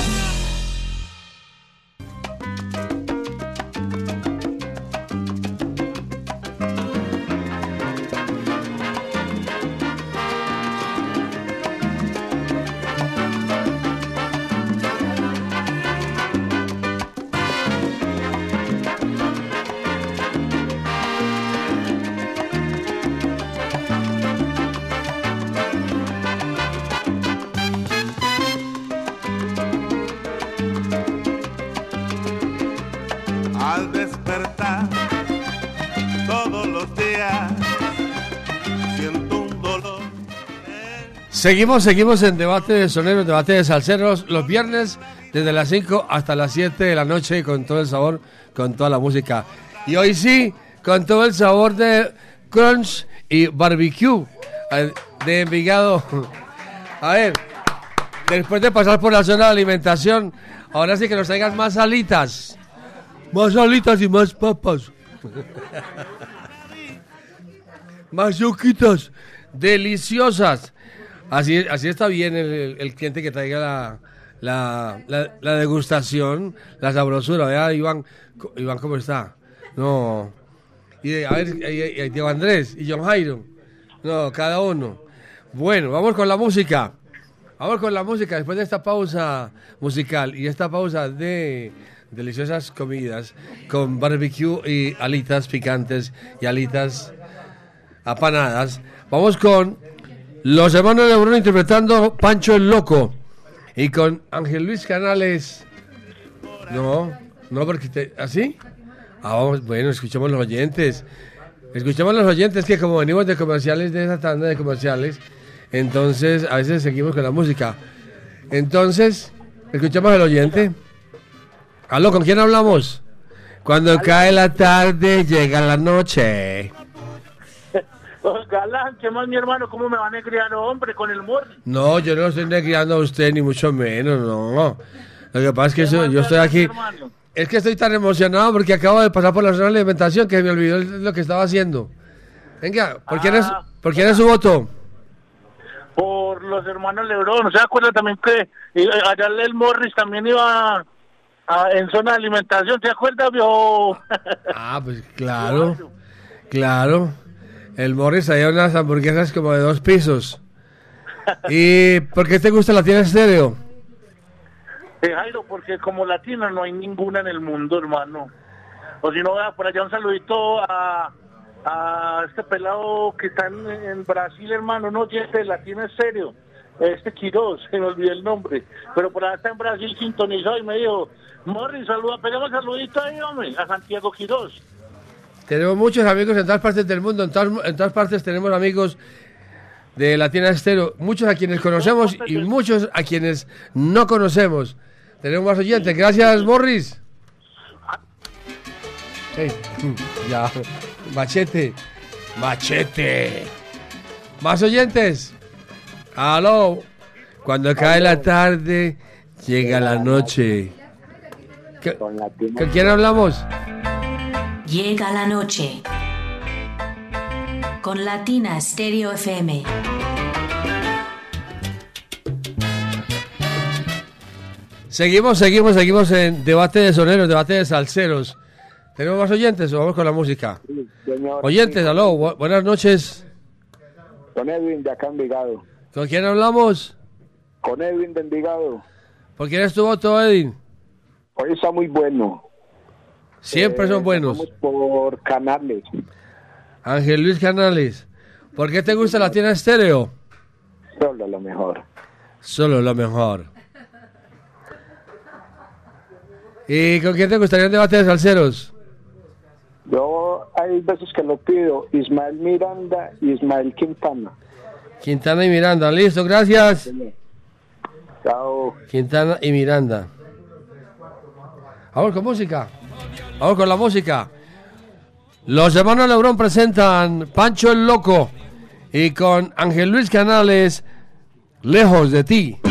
Speaker 3: Seguimos, seguimos en debate de soneros, debate de salseros, los viernes desde las 5 hasta las 7 de la noche con todo el sabor, con toda la música. Y hoy sí, con todo el sabor de crunch y barbecue eh, de Envigado. A ver, después de pasar por la zona de alimentación, ahora sí que nos traigan más alitas. Más alitas y más papas. más yuquitas deliciosas. Así, así está bien el, cliente que traiga la, la, la- degustación, la sabrosura. Vea, Iván, Iván, ¿cómo está? No. Y a ver, y- Andrés y John Jairo. No, cada uno. Bueno, vamos con la música. Vamos con la música después de esta pausa musical y esta pausa de deliciosas comidas con barbecue y alitas picantes y alitas apanadas. Vamos con los hermanos de Bruno interpretando Pancho el Loco y con Ángel Luis Canales. No, no, porque te, ¿así? Ah, vamos, bueno, escuchemos los oyentes. Escuchemos los oyentes que como venimos de comerciales, de esa tanda de comerciales, entonces a veces seguimos con la música. Entonces, escuchamos al oyente. Aló, ¿con quién hablamos? Cuando cae la tarde, llega la noche.
Speaker 20: Galán, ¿qué más, mi hermano? ¿Cómo me van a criar, hombre, con el morning?
Speaker 3: No, yo no estoy negriando a usted, ni mucho menos, no. Lo que pasa es que eso- yo estoy aquí. Es que estoy tan emocionado porque acabo de pasar por la zona de alimentación que me olvidó lo que estaba haciendo. Venga, ¿por quién es,
Speaker 20: Ah.
Speaker 3: ¿por quién es su voto?
Speaker 20: por los hermanos Lebrón. ¿Se acuerda también que eh, allá el Morris también iba a- en zona de alimentación? ¿Se acuerda, viejo?
Speaker 3: Ah, pues claro, claro. El Morris había unas hamburguesas como de dos pisos. ¿Y por qué te gusta la tienda estéreo?
Speaker 20: Eh, Jairo, porque como latino no hay ninguna en el mundo, hermano. O si no, por allá un saludito a, a este pelado que está en, Brasil, hermano, no, este latino es serio. Este Quiroz, se me olvidó el nombre. Pero por allá está en Brasil sintonizado y me dijo, Morris, saluda, pegamos saludito ahí, hombre, a Santiago Quiroz.
Speaker 3: Tenemos muchos amigos en todas partes del mundo, en todas, en todas partes tenemos amigos de la tienda estéreo, muchos a quienes conocemos y muchos a quienes no conocemos. Tenemos más oyentes, gracias Morris. Ya, machete, machete. Más oyentes. Aló, cuando cae la tarde, llega la noche. ¿Qué- ¿Con quién hablamos?
Speaker 24: Llega la noche. Con Latina Stereo FM.
Speaker 3: Seguimos, seguimos, seguimos en debate de soneros, debate de salseros. ¿Tenemos más oyentes o vamos con la música?
Speaker 25: Señor,
Speaker 3: Oyentes, aló, bu- buenas noches.
Speaker 25: Con Edwin de acá Envigado.
Speaker 3: ¿Con quién hablamos?
Speaker 25: Con Edwin de Envigado.
Speaker 3: ¿Por quién es tu voto, Edwin?
Speaker 25: Hoy está muy bueno.
Speaker 3: Siempre
Speaker 25: Eh,
Speaker 3: son buenos.
Speaker 25: vamos por Canales.
Speaker 3: Ángel Luis Canales. ¿Por qué te gusta la tienda estéreo?
Speaker 25: Solo lo mejor.
Speaker 3: Solo lo mejor. ¿Y con quién te gustaría un debate de salseros?
Speaker 25: Yo hay veces que lo pido. Ismael Miranda y Ismael Quintana.
Speaker 3: Quintana y Miranda. Listo, gracias.
Speaker 25: Chao.
Speaker 3: Quintana y Miranda. Vamos con música. Vamos con la música. Los hermanos Lebrón presentan Pancho el Loco y con Ángel Luis Canales, Lejos de ti.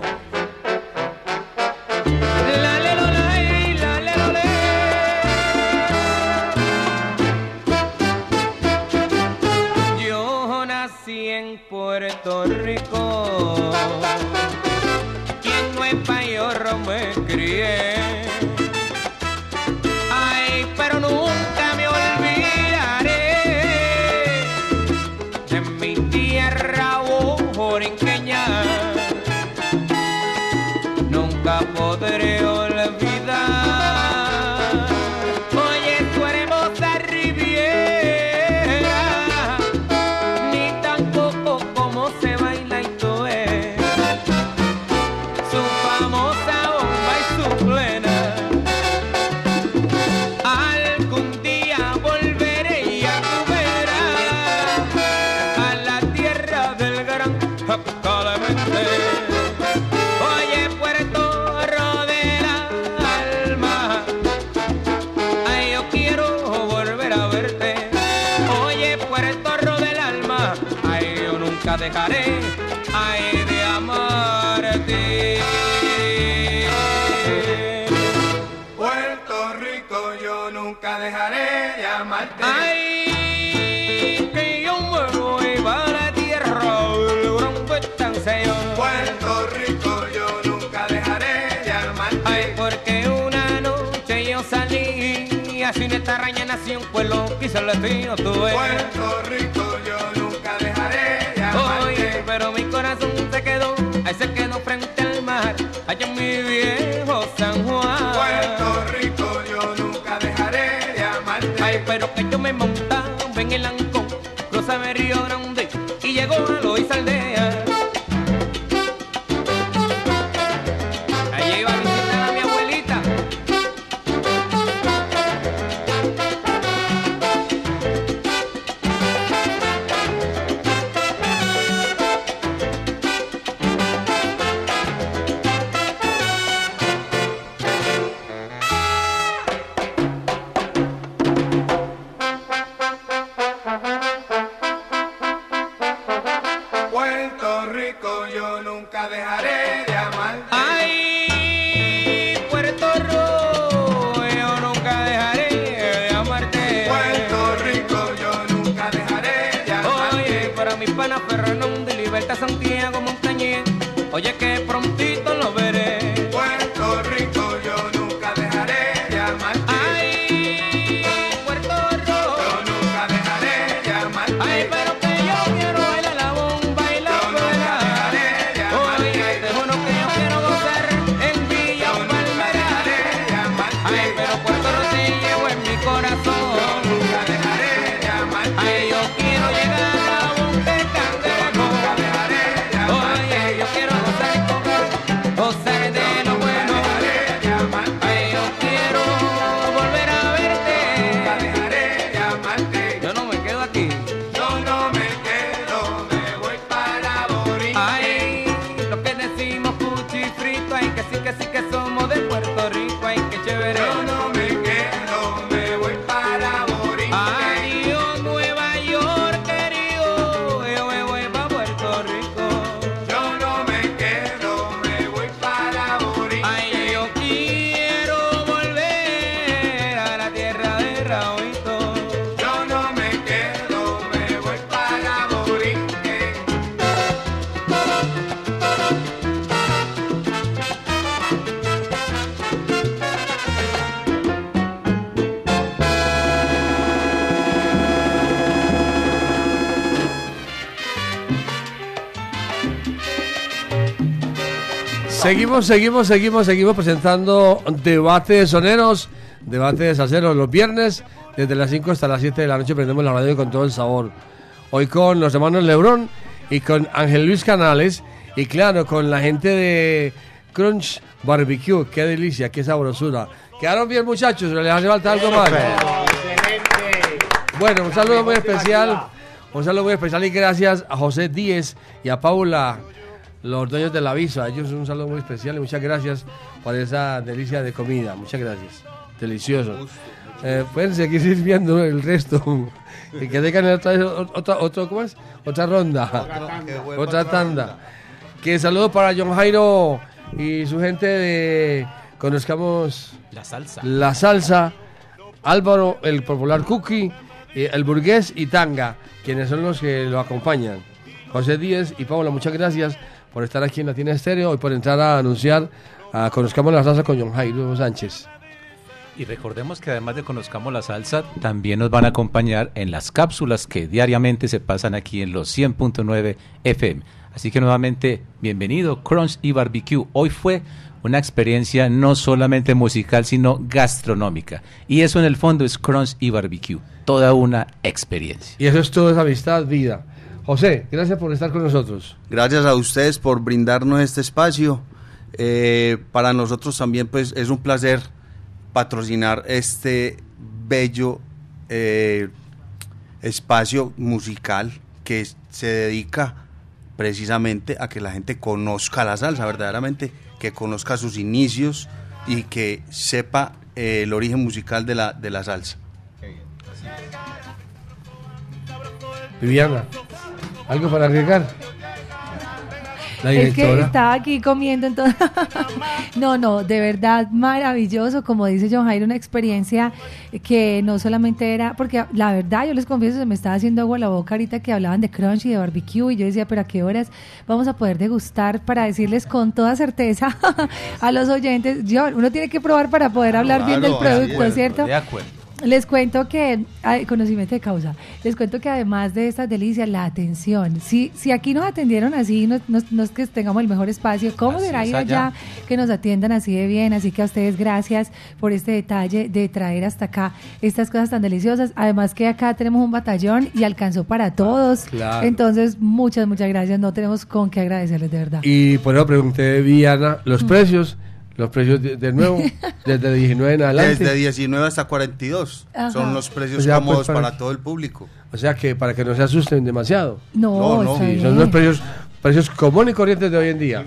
Speaker 9: España nació un pueblo, quizás latino tú eres.
Speaker 5: Puerto Rico yo nunca dejaré de amarte.
Speaker 9: Pero mi corazón se quedó, ahí se quedó frente al mar, allá en mi viejo San Juan.
Speaker 5: Puerto Rico yo nunca dejaré de amarte.
Speaker 9: Ay, pero que yo me montaba en el ancón, cruzaba el río Grande
Speaker 3: Seguimos, seguimos, seguimos, seguimos presentando debates soneros, debates aceros los viernes, desde las 5 hasta las 7 de la noche prendemos la radio con todo el sabor. Hoy con los hermanos Lebrón y con Ángel Luis Canales y claro, con la gente de Crunch Barbecue, qué delicia, qué sabrosura. Quedaron bien muchachos, les hace falta algo más. Bueno, un saludo muy especial, un saludo muy especial y gracias a José Díez y a Paula los dueños de la visa. Ellos un saludo muy especial y muchas gracias por esa delicia de comida. Muchas gracias. Delicioso. Eh, pueden seguir sirviendo el resto. y que tengan otra, otra, otra, otra ronda. Otra tanda. Otra tanda. Que saludo para John Jairo y su gente de Conozcamos
Speaker 19: la salsa.
Speaker 3: La salsa. Álvaro, el popular Cookie, eh, el burgués y Tanga, quienes son los que lo acompañan. José Díez y Paula, muchas gracias por estar aquí en Latina Estéreo y por entrar a anunciar a Conozcamos la salsa con John Jairo Sánchez.
Speaker 19: Y recordemos que además de Conozcamos la Salsa, también nos van a acompañar en las cápsulas que diariamente se pasan aquí en los 100.9 FM. Así que nuevamente, bienvenido, Crunch y Barbecue. Hoy fue una experiencia no solamente musical, sino gastronómica. Y eso en el fondo es Crunch y Barbecue. Toda una experiencia.
Speaker 3: Y eso es todo, es amistad, vida. José, gracias por estar con nosotros.
Speaker 18: Gracias a ustedes por brindarnos este espacio. Eh, para nosotros también pues es un placer patrocinar este bello eh, espacio musical que se dedica precisamente a que la gente conozca la salsa, verdaderamente, que conozca sus inicios y que sepa eh, el origen musical de la, de la salsa.
Speaker 3: Viviana, ¿algo para agregar? La
Speaker 16: Es que estaba aquí comiendo entonces. no, no, de verdad maravilloso, como dice John Jairo, una experiencia que no solamente era, porque la verdad yo les confieso, se me estaba haciendo agua la boca ahorita que hablaban de crunch y de barbecue y yo decía, pero a qué horas vamos a poder degustar para decirles con toda certeza a los oyentes, yo, uno tiene que probar para poder hablar bien del
Speaker 19: de
Speaker 16: producto,
Speaker 19: acuerdo,
Speaker 16: ¿cierto?
Speaker 19: De acuerdo.
Speaker 16: Les cuento que, ay, conocimiento de causa, les cuento que además de estas delicias, la atención, si, si aquí nos atendieron así, no, no- no es que tengamos el mejor espacio, ¿cómo será ir
Speaker 19: allá.
Speaker 16: que nos atiendan así de bien? Así que a ustedes gracias por este detalle de traer hasta acá estas cosas tan deliciosas. Además que acá tenemos un batallón y alcanzó para todos.
Speaker 3: Claro.
Speaker 16: Entonces, muchas, muchas gracias. No tenemos con qué agradecerles de verdad.
Speaker 3: Y por eso pregunté, Viviana, los precios, los precios de, de nuevo, desde 19 en adelante.
Speaker 18: Desde 19 hasta 42
Speaker 16: Ajá.
Speaker 18: son los precios
Speaker 3: O sea, pues,
Speaker 18: cómodos
Speaker 3: para-
Speaker 18: para todo el público.
Speaker 3: O sea que para que no se asusten demasiado.
Speaker 16: No,
Speaker 18: No, no.
Speaker 3: Sí, son los precios, precios comunes y corrientes de hoy en día.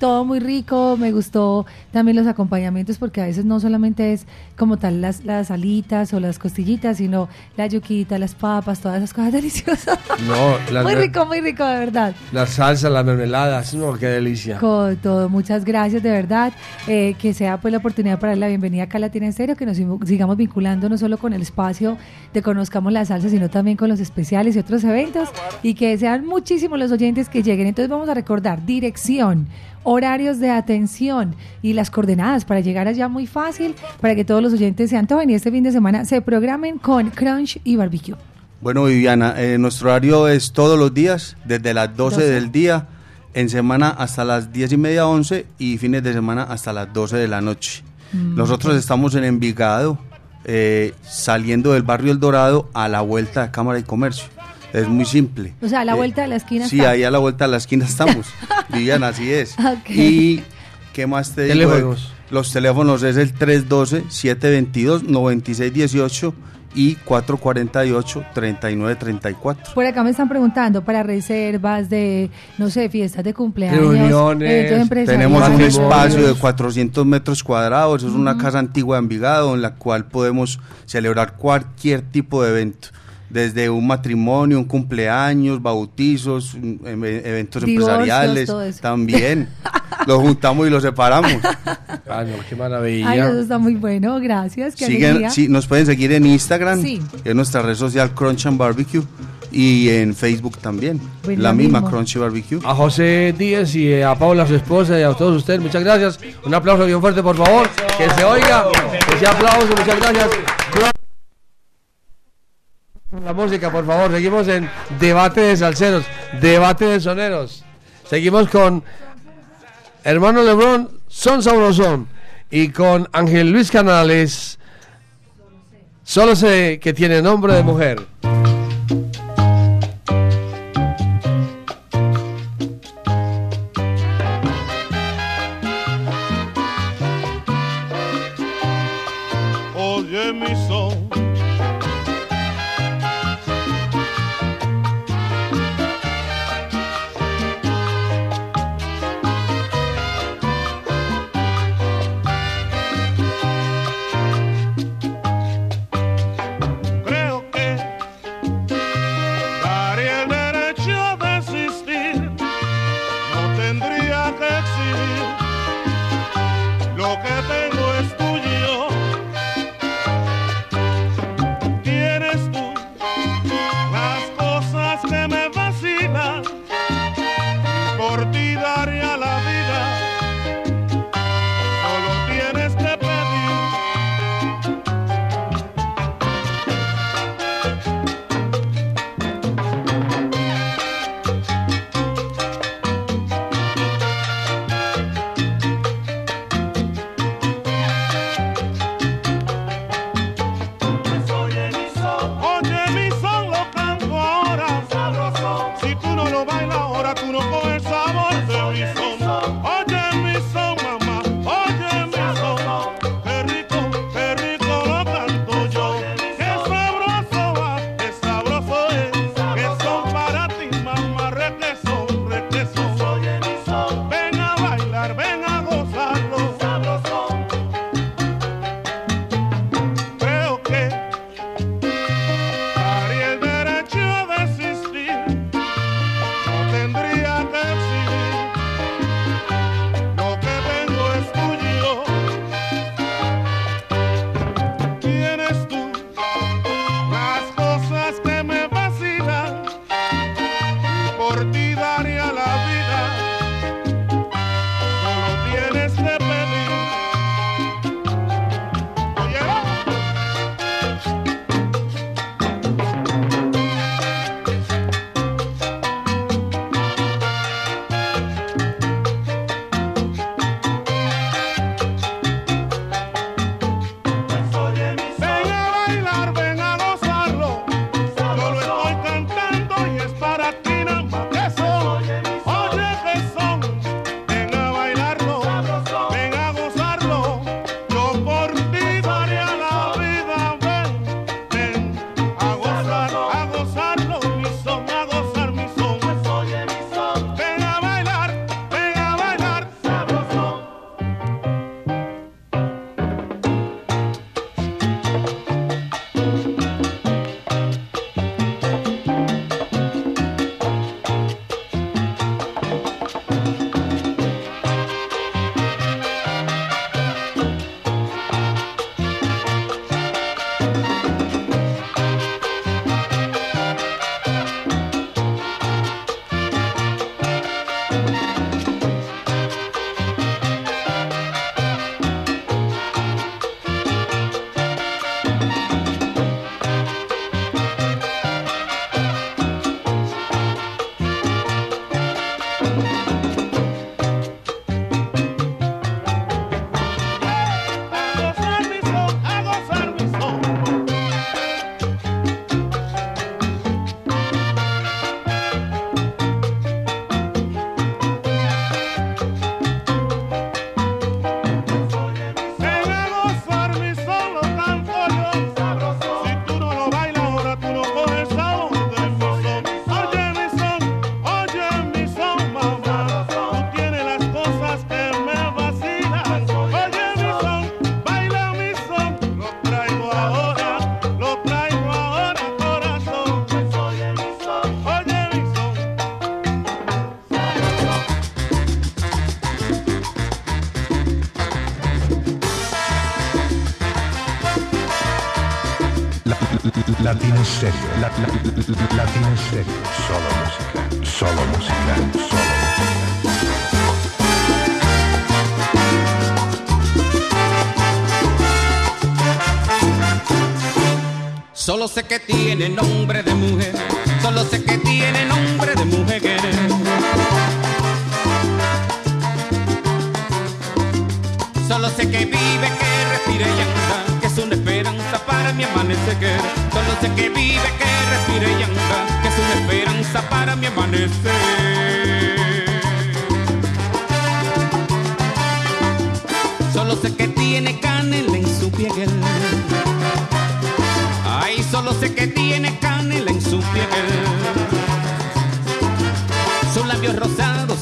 Speaker 16: Todo muy rico, me gustó también los acompañamientos porque a veces no solamente es como tal las, las alitas o las costillitas, sino la yuquita, las papas, todas esas cosas deliciosas.
Speaker 3: No, las,
Speaker 16: muy rico, muy rico, de verdad.
Speaker 3: las salsas, las mermeladas, no, qué delicia.
Speaker 16: Con todo, muchas gracias, de verdad. Eh, que sea pues la oportunidad para dar la bienvenida acá a Latina en Serio, que nos sigamos vinculando no solo con el espacio de Conozcamos la Salsa, sino también con los especiales y otros eventos, y que sean muchísimos los oyentes que lleguen. Entonces vamos a recordar dirección, horarios de atención y las coordenadas para llegar allá muy fácil, para que todos los oyentes se antojen y este fin de semana se programen con Crunch y Barbecue.
Speaker 18: Bueno, Viviana, eh, nuestro horario es todos los días, desde las 12,
Speaker 16: 12.
Speaker 18: del día, en semana hasta las 10 y media, 11 y fines de semana hasta las 12 de la noche.
Speaker 16: Mm,
Speaker 18: Nosotros estamos en Envigado, eh, saliendo del barrio El Dorado a la vuelta de Cámara y Comercio. Es muy simple.
Speaker 16: O sea, a la
Speaker 18: Eh,
Speaker 16: vuelta de la esquina.
Speaker 18: Sí,
Speaker 16: está.
Speaker 18: ahí a la vuelta de la esquina estamos. Viviana, así es.
Speaker 16: Ok.
Speaker 18: Y, ¿qué más te digo?
Speaker 3: Teléfonos.
Speaker 18: Los teléfonos es el 312-722-9618 y 448-3934.
Speaker 16: Por acá me están preguntando para reservas de, no sé, fiestas de cumpleaños,
Speaker 3: Reuniones,
Speaker 16: empresariales.
Speaker 18: Tenemos un espacio de 400 metros cuadrados, es una casa antigua de Envigado en la cual podemos celebrar cualquier tipo de evento, desde un matrimonio, un cumpleaños, bautizos, em- eventos
Speaker 16: Divorcios,
Speaker 18: empresariales,
Speaker 16: todo eso.
Speaker 18: también. Los juntamos y los separamos.
Speaker 3: Ah, no, qué maravilla.
Speaker 16: Ay, eso está muy bueno, gracias. Qué
Speaker 18: Siguen, sí, nos pueden seguir en Instagram,
Speaker 16: Sí.
Speaker 18: en nuestra red social Crunch and Barbecue y en Facebook también, la misma
Speaker 16: mismo.
Speaker 18: Crunch y Barbecue.
Speaker 3: A José Díez y eh, a Paula, su esposa, y a todos ustedes, muchas gracias. Un aplauso bien fuerte, por favor. Que se oiga. Ese aplauso, muchas gracias. La música, por favor. Seguimos en Debate de Salseros, Debate de Soneros. Seguimos con Hermano Lebrón, Son Sabrosón. Y con Ángel Luis Canales, Solo sé que tiene nombre de mujer.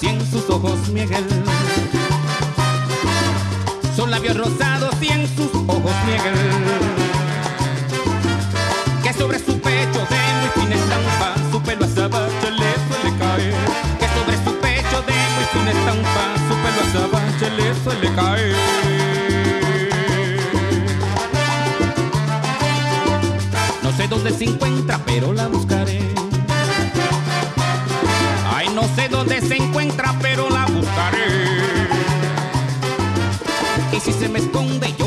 Speaker 9: y en sus ojos miel. Son labios rosados y en sus ojos miel. Que sobre su pecho de muy fina estampa, su pelo azabache le suele caer. Que sobre su pecho de muy fina estampa, su pelo azabache le suele caer. No sé dónde se encuentra, pero la buscaré si se me esconde.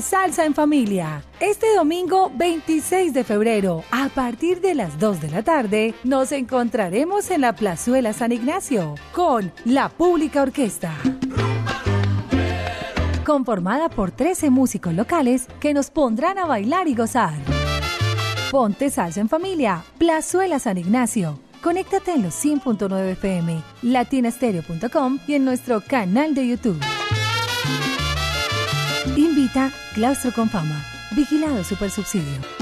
Speaker 16: Salsa en familia. Este domingo 26 de febrero, a partir de las 2 de la tarde, nos encontraremos en la Plazuela San Ignacio con la Pública Orquesta. Conformada por 13 músicos locales que nos pondrán a bailar y gozar. Ponte salsa en familia, Plazuela San Ignacio. Conéctate en los 100.9 FM, latinastereo.com y en nuestro canal de YouTube. Invita Claustro con Fama. Vigilado Supersubsidio.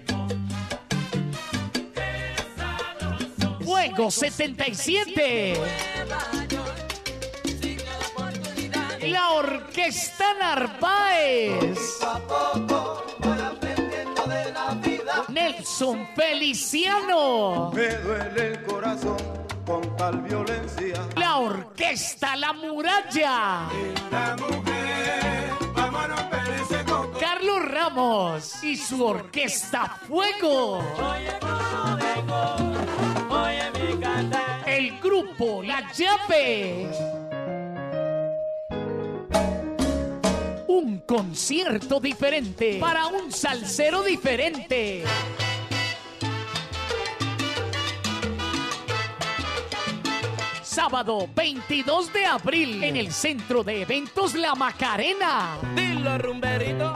Speaker 17: Fuego 77. La Orquesta Narváez. Nelson Feliciano.
Speaker 13: Me duele el corazón con tal violencia.
Speaker 17: La Orquesta La Muralla.
Speaker 13: La mujer, vamos
Speaker 17: Ramos y su Orquesta Fuego. El grupo La Llave. Un concierto diferente para un salsero diferente. Sábado 22 de abril en el Centro de Eventos La Macarena.
Speaker 2: Dilo, rumberito.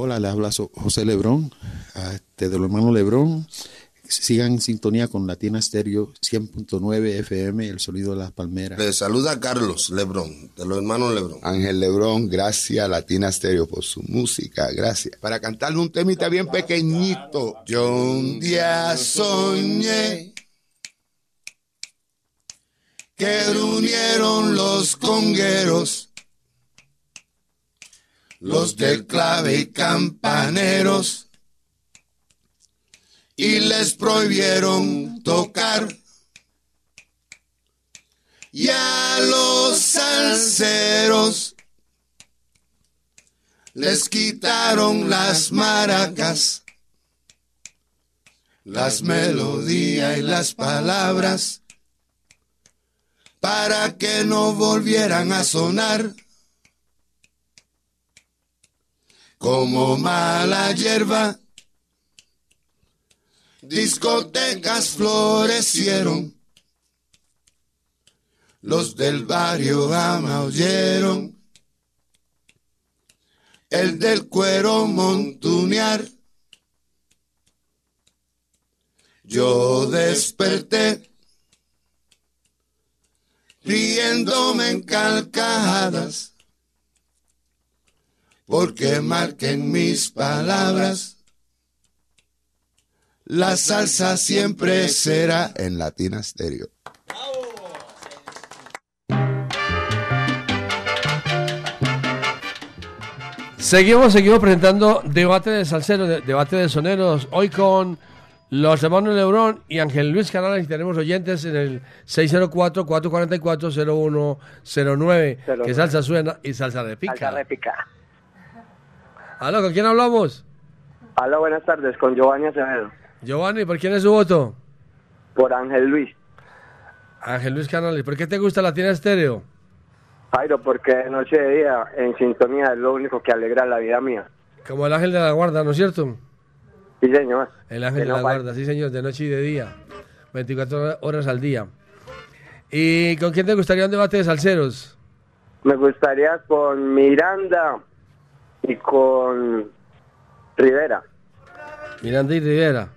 Speaker 4: Hola, le habla José Lebrón, este, de los hermanos Lebrón. Sigan en sintonía con Latina Stereo 100.9 FM, el sonido de las palmeras.
Speaker 26: Le saluda Carlos Lebrón, de los hermanos Lebrón.
Speaker 27: Ángel Lebrón, gracias Latina Stereo por su música, gracias. Para cantarle un temita bien pequeñito. Yo un día soñé que reunieron los congueros, los del clave y campaneros, y les prohibieron tocar. Y a los salseros les quitaron las maracas, las melodías y las palabras, para que no volvieran a sonar. Como mala hierba, discotecas florecieron. Los del barrio amaullaron. El del cuero montunear. Yo desperté riéndome en carcajadas, porque marquen mis palabras. La salsa siempre será en Latina Stereo.
Speaker 3: Seguimos, seguimos presentando debate de salsero, de- debate de soneros. Hoy con los hermanos Lebrón y Ángel Luis Canales. Y tenemos oyentes en el 604-444-0109. Que salsa suena y salsa repica.
Speaker 28: Salsa repica.
Speaker 3: Aló, ¿con quién hablamos?
Speaker 28: Hola, buenas tardes, con Giovanni Acevedo.
Speaker 3: Giovanni, ¿por quién es su voto?
Speaker 28: Por Ángel Luis.
Speaker 3: Ángel Luis Canales. ¿Por qué te gusta Latina Estéreo?
Speaker 28: Jairo, porque de noche de día en sintonía es lo único que alegra la vida mía.
Speaker 3: Como el ángel de la guarda, ¿no es cierto?
Speaker 28: Sí, señor.
Speaker 3: El ángel de la guarda, sí señor, de noche y de día. 24 horas al día. ¿Y con quién te gustaría un debate de salseros?
Speaker 28: Me gustaría con Miranda y con Rivera.
Speaker 3: Miranda y Rivera.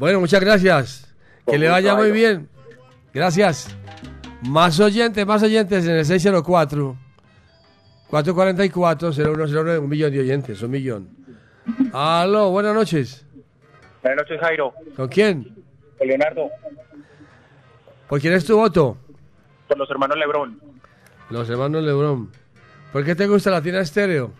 Speaker 3: Bueno, muchas gracias. Que le vaya muy bien. Gracias. Más oyentes, más oyentes en el 604 444 0109, un millón de oyentes, un millón. Aló, buenas noches.
Speaker 29: Buenas noches, Jairo.
Speaker 3: ¿Con quién?
Speaker 29: Con Leonardo,
Speaker 3: ¿Por quién es tu voto?
Speaker 29: por los hermanos Lebrón.
Speaker 3: Los hermanos Lebrón. ¿Por qué te gusta Latina Estéreo?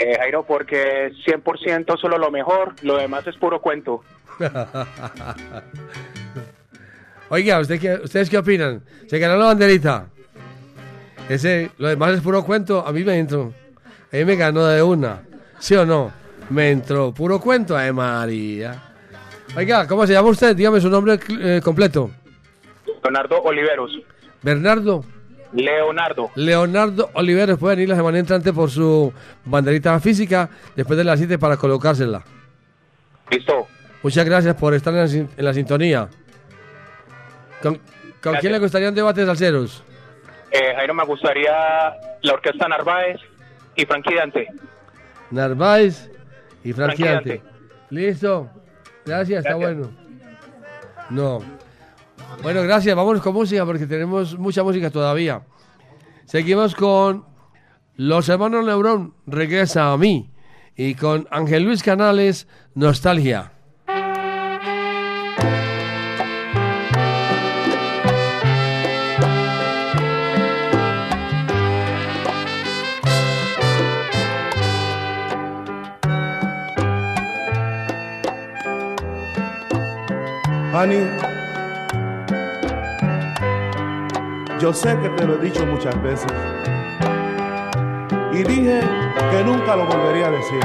Speaker 29: Eh, Jairo, porque 100% solo lo mejor, lo demás es puro cuento.
Speaker 3: Oiga, ¿usted qué- ¿ustedes qué opinan? ¿Se ganó la banderita? Ese, lo demás es puro cuento, a mí me entró. A mí me ganó de una. ¿Sí o no? Me entró puro cuento, ay María. Oiga, ¿cómo se llama usted? Dígame su nombre eh, completo.
Speaker 29: Leonardo Oliveros.
Speaker 3: Bernardo.
Speaker 29: Leonardo.
Speaker 3: Leonardo Oliveros puede venir la semana entrante por su banderita física después de las 7 para colocársela.
Speaker 29: Listo.
Speaker 3: Muchas gracias por estar en la, sin- en la sintonía. ¿Con, con quién le gustaría un debate de salseros?
Speaker 29: Eh, Jairo, me gustaría la orquesta Narváez y Frankie Dante.
Speaker 3: Narváez y Frankie
Speaker 29: Frankie
Speaker 3: Dante. Listo. Gracias, está bueno. No. Bueno, gracias. Vámonos con música porque tenemos mucha música todavía. Seguimos con Los Hermanos Lebrón, Regresa a mí. Y con Ángel Luis Canales, Nostalgia.
Speaker 8: Honey, yo sé que te lo he dicho muchas veces y dije que nunca lo volvería a decir.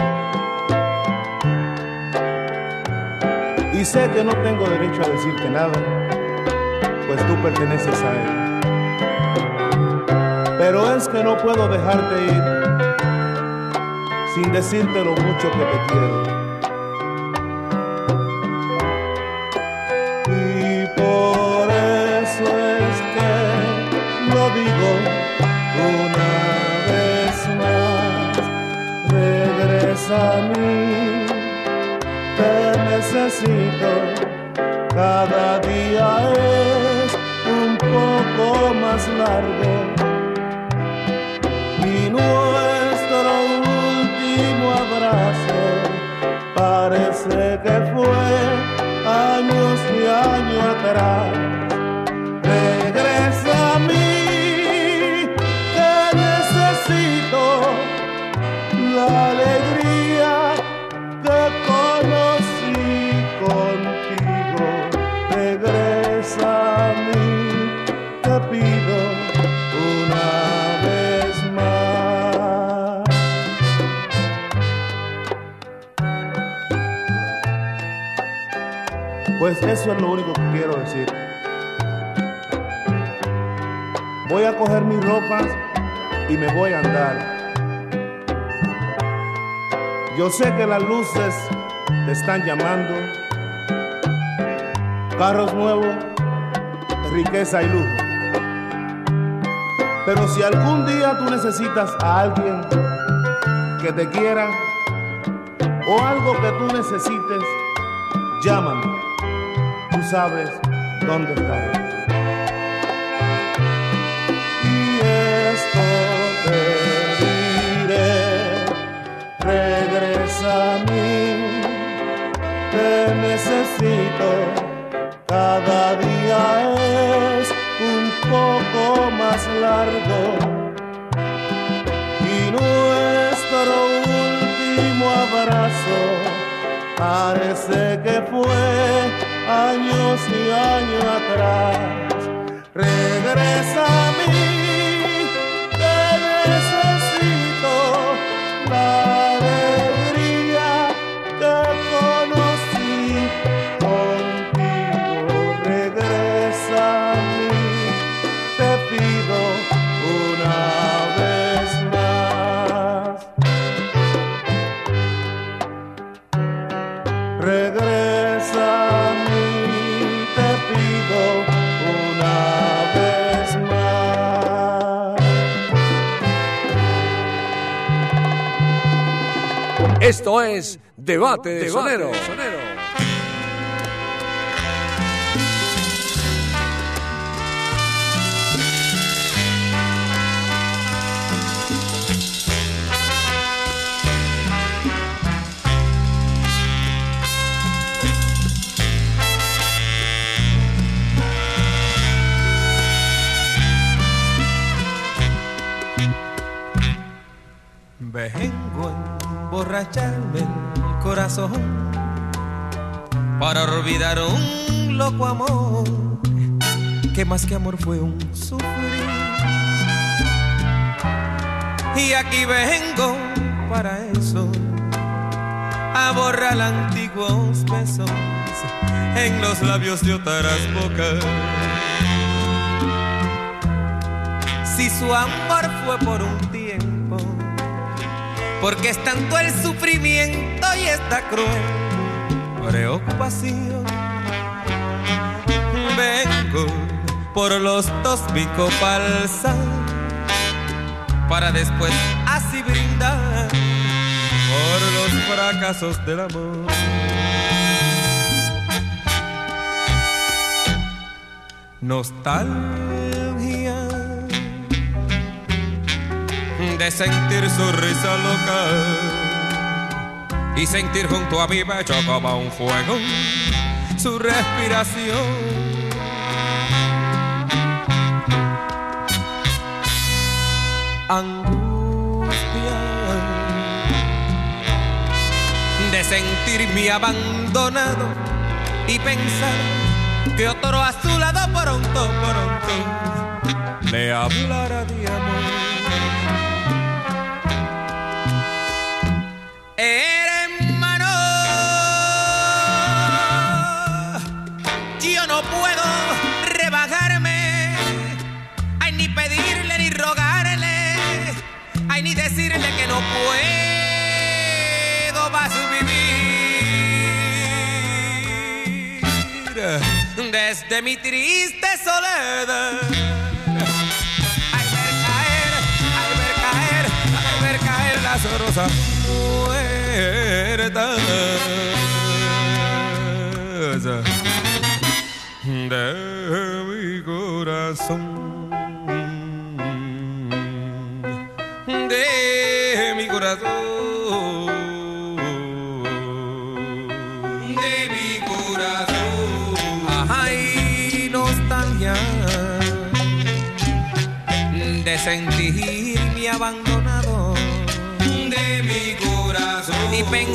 Speaker 8: Y sé que no tengo derecho a decirte nada, pues tú perteneces a él. Pero es que no puedo dejarte ir sin decirte lo mucho que te quiero. A mí, te necesito. Cada día es lo único que quiero decir. Voy a coger mis ropas y me voy a andar. Yo sé que las luces te están llamando. Carros nuevos, riqueza y lujo. Pero si algún día tú necesitas a alguien que te quiera o algo que tú necesites, llámame. Sabes dónde estaré. Y esto te diré, regresa a mí, te necesito.
Speaker 13: Regresa a mí, te pido una vez más.
Speaker 3: Esto es Debate de Sonero.
Speaker 9: Para olvidar un loco amor que más que amor fue un sufrir. Y aquí vengo para eso, a borrar antiguos besos en los labios de otras bocas. Si su amor fue por un tiempo, porque es tanto el sufrimiento y esta cruel preocupación. Vengo por los dos falsa para después así brindar por los fracasos del amor. Nostalgia de sentir su risa loca y sentir junto a mi pecho como un fuego su respiración. Angustia de sentirme abandonado y pensar que otro a su lado pronto, pronto le hablará de amor. Hermano, desde mi triste soledad. Ay ver caer, ay ver caer, ay ver caer las rosas muertas. De mi corazón,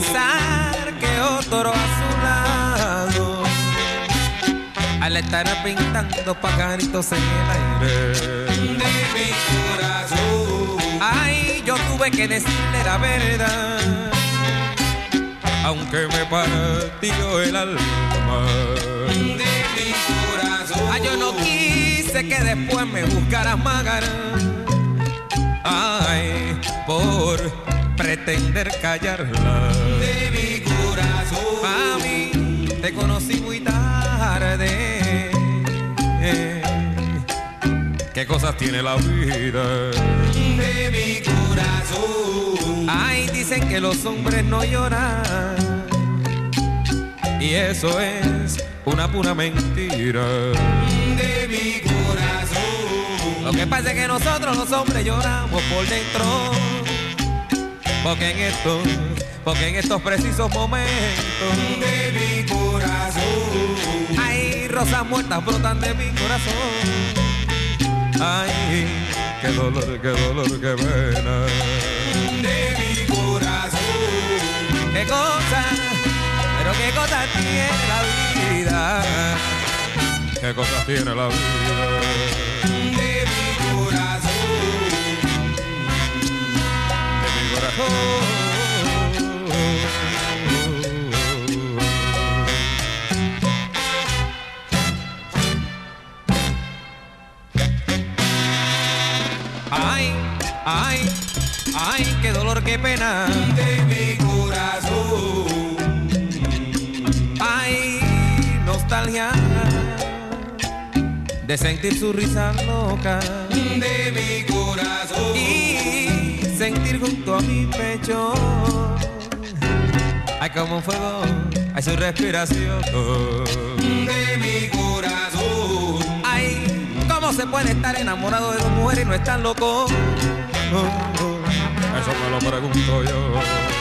Speaker 9: pensar que otro a su lado al estar pintando pajaritos en el aire. De mi corazón. Ay yo tuve que decirle la verdad. Aunque me partió el alma. De mi corazón. Ay yo no quise que después me buscaras magar. Ay por pretender callarla de mi corazón. A mí te conocí muy tarde. ¿Qué cosas tiene la vida? De mi corazón. Ay, dicen que los hombres no lloran. Y eso es una pura mentira. De mi corazón. Lo que pasa es que nosotros los hombres lloramos por dentro. Porque en estos, porque en estos precisos momentos de mi corazón hay rosas muertas brotan de mi corazón. Ay, qué dolor, qué dolor, qué pena de mi corazón. Qué cosa, pero qué cosas tiene la vida. Qué cosas tiene la vida. Ay, ay, ay, qué dolor, qué pena. De mi corazón. Ay, nostalgia. De sentir su risa loca. De mi corazón. Y sentir junto a mi pecho. Ay, como un fuego, hay su respiración de mi corazón. Ay, ¿cómo se puede estar enamorado de dos mujeres y no estar loco? Oh, oh, Eso me lo pregunto yo.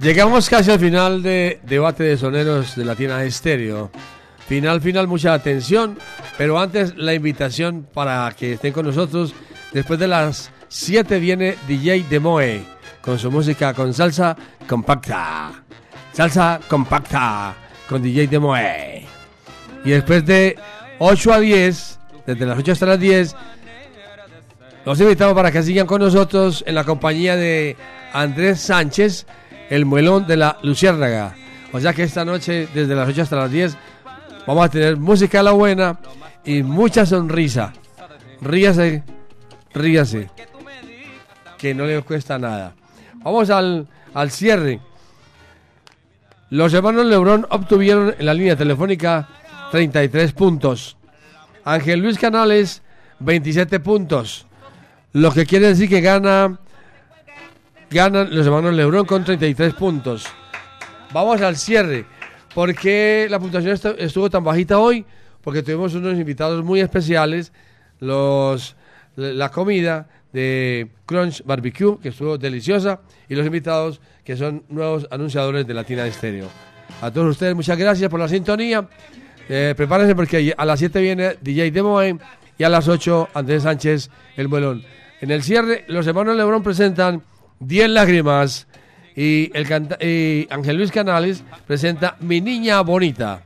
Speaker 3: Llegamos casi al final de debate de soneros de Latina Estéreo. Final, final, mucha atención. Pero antes la invitación para que estén con nosotros. Después de las 7 viene DJ Demoe con su música con salsa compacta. Salsa compacta con DJ Demoe. Y después de 8 a 10, desde las 8 hasta las 10, los invitamos para que sigan con nosotros en la compañía de Andrés Sánchez, el muelón de la Luciérnaga. O sea que esta noche, desde las 8 hasta las 10, vamos a tener música a la buena y mucha sonrisa. Ríase, ríase, que no le cuesta nada. Vamos al, al cierre. Los hermanos Lebrón obtuvieron en la línea telefónica 33 puntos. Ángel Luis Canales, 27 puntos. Lo que quiere decir que gana ganan los hermanos Lebrón con 33 puntos. Vamos al cierre. ¿Por qué la puntuación estu- estuvo tan bajita hoy? Porque tuvimos unos invitados muy especiales. Los, la comida de Crunch Barbecue, que estuvo deliciosa. Y los invitados que son nuevos anunciadores de Latina Estéreo. A todos ustedes, muchas gracias por la sintonía. Eh, prepárense porque a las 7 viene DJ Demoe y a las 8 Andrés Sánchez, el vuelón. En el cierre, los hermanos Lebrón presentan 10 lágrimas y, el canta- y Ángel Luis Canales presenta Mi Niña Bonita.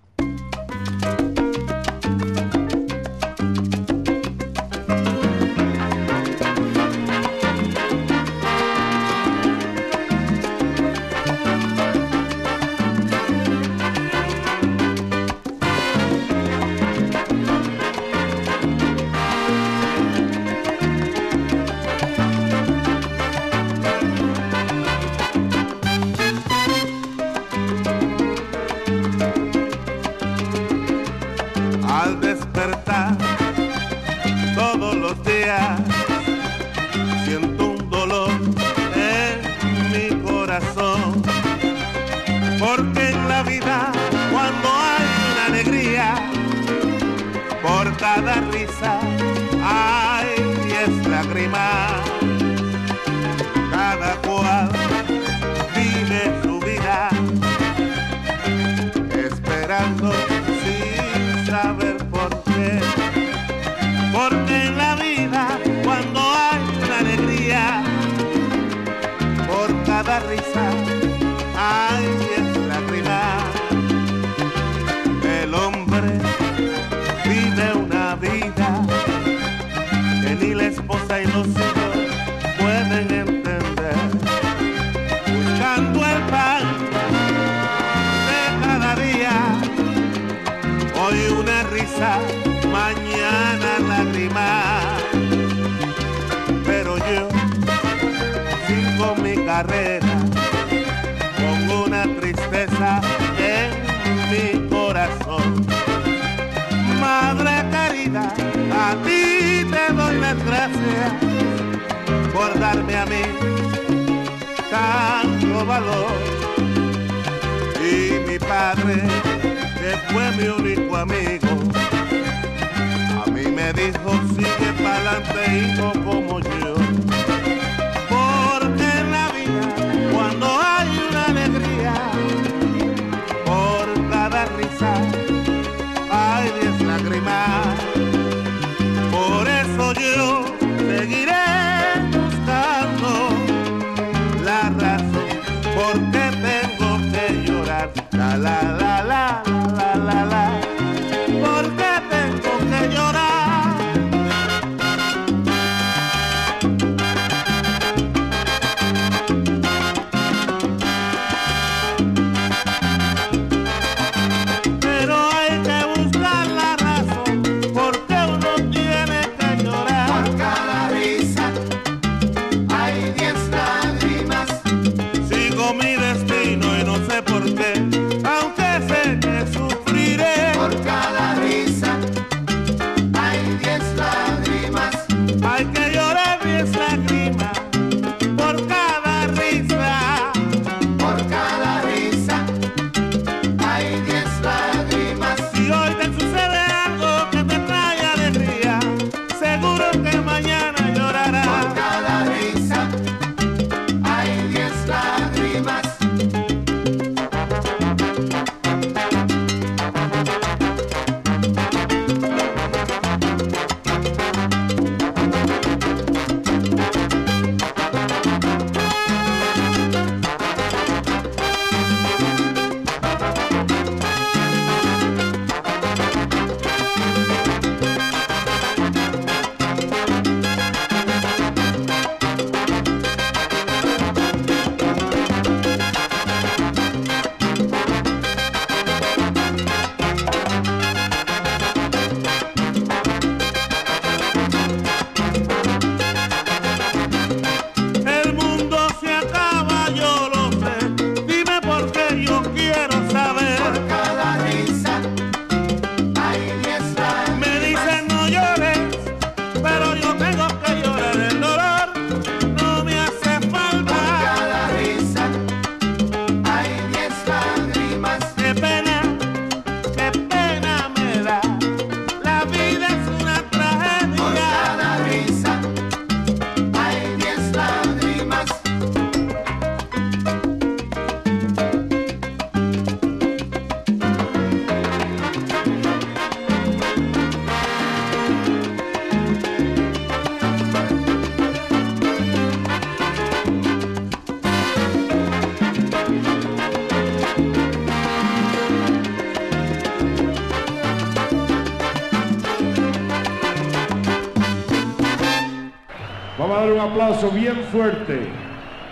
Speaker 7: Aplauso bien fuerte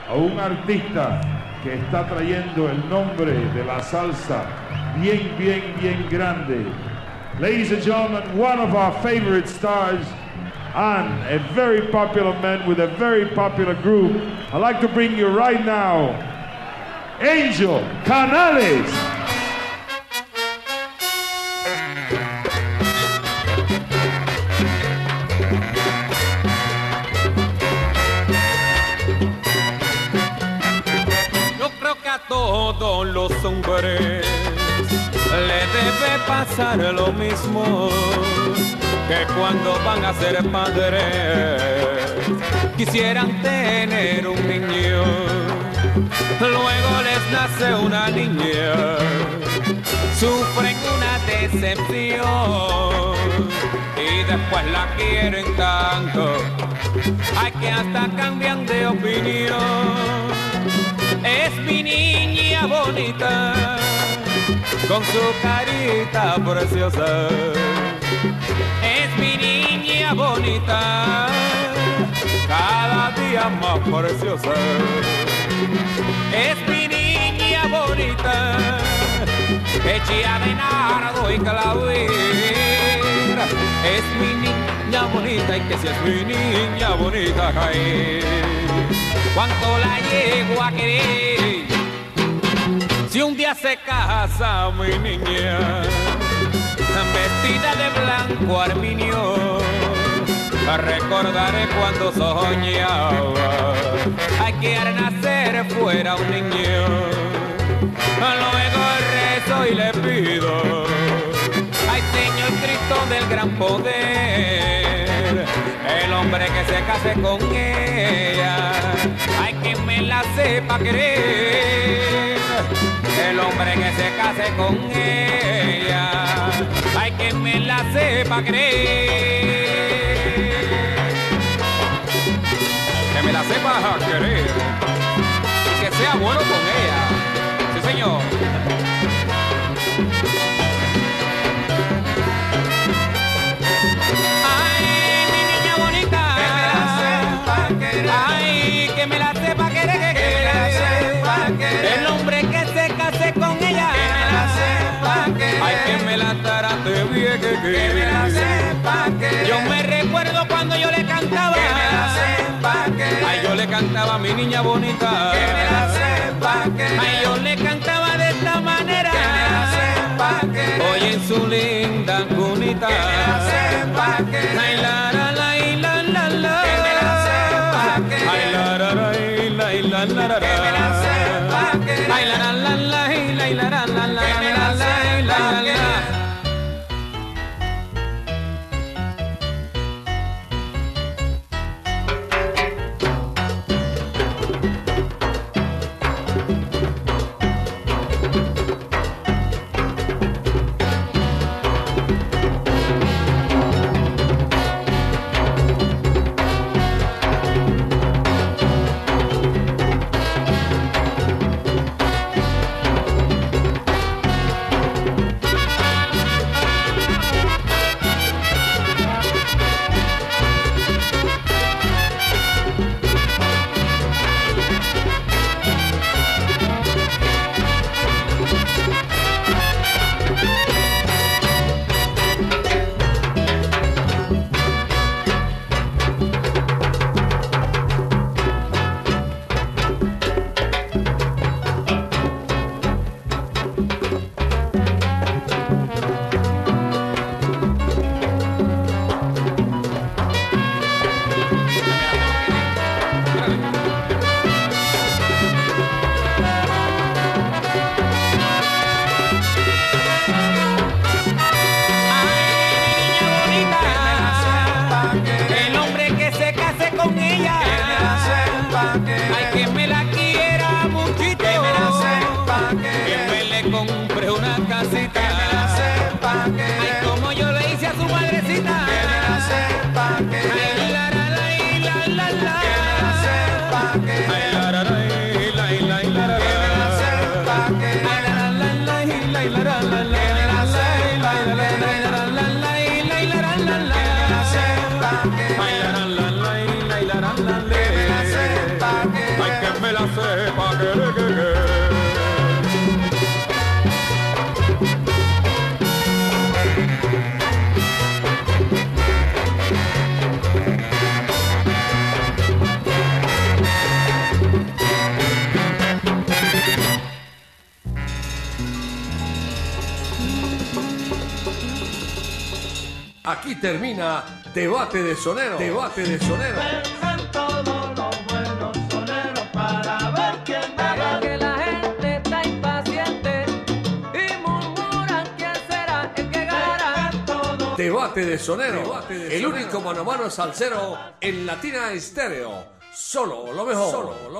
Speaker 7: a un artista que está trayendo el nombre de la salsa bien, bien, bien grande. Ladies and gentlemen, one of our favorite stars and a very popular man with a very popular group. I'd like to bring you right now, Angel Canales.
Speaker 9: Pasar lo mismo que cuando van a ser padres quisieran tener un niño. Luego les nace una niña, sufren una decepción y después la quieren tanto, hay que hasta cambian de opinión. Es mi niña bonita, con su carita preciosa. Es mi niña bonita, cada día más preciosa. Es mi niña bonita, hecha de nardo y clavín. Es mi niña bonita y que si es mi niña bonita cae. Cuánto la llego a querer. Si un día se casa mi niña, vestida de blanco arminio, recordaré cuando soñaba a que al nacer fuera un niño. Luego rezo y le pido. Ay, Señor Cristo del gran poder, el hombre que se case con ella, hay que me la sepa querer. El hombre que se case con ella, hay que me la sepa querer. Que me la sepa querer a mi niña bonita. Ay, yo le cantaba de esta manera. Hoy en su linda cunita. Ay, la, la, la, y la, la, la. Ay, la, la, la, y la, y la, la, la, la. Ay,
Speaker 3: Debate de Sonero. Debate de Sonero.
Speaker 2: para ver quién gana. que la gente está impaciente y murmuran quién será el que ganará.
Speaker 3: Debate de Sonero. el único mano a mano salsero en Latina Estéreo. Solo lo mejor. Solo lo mejor.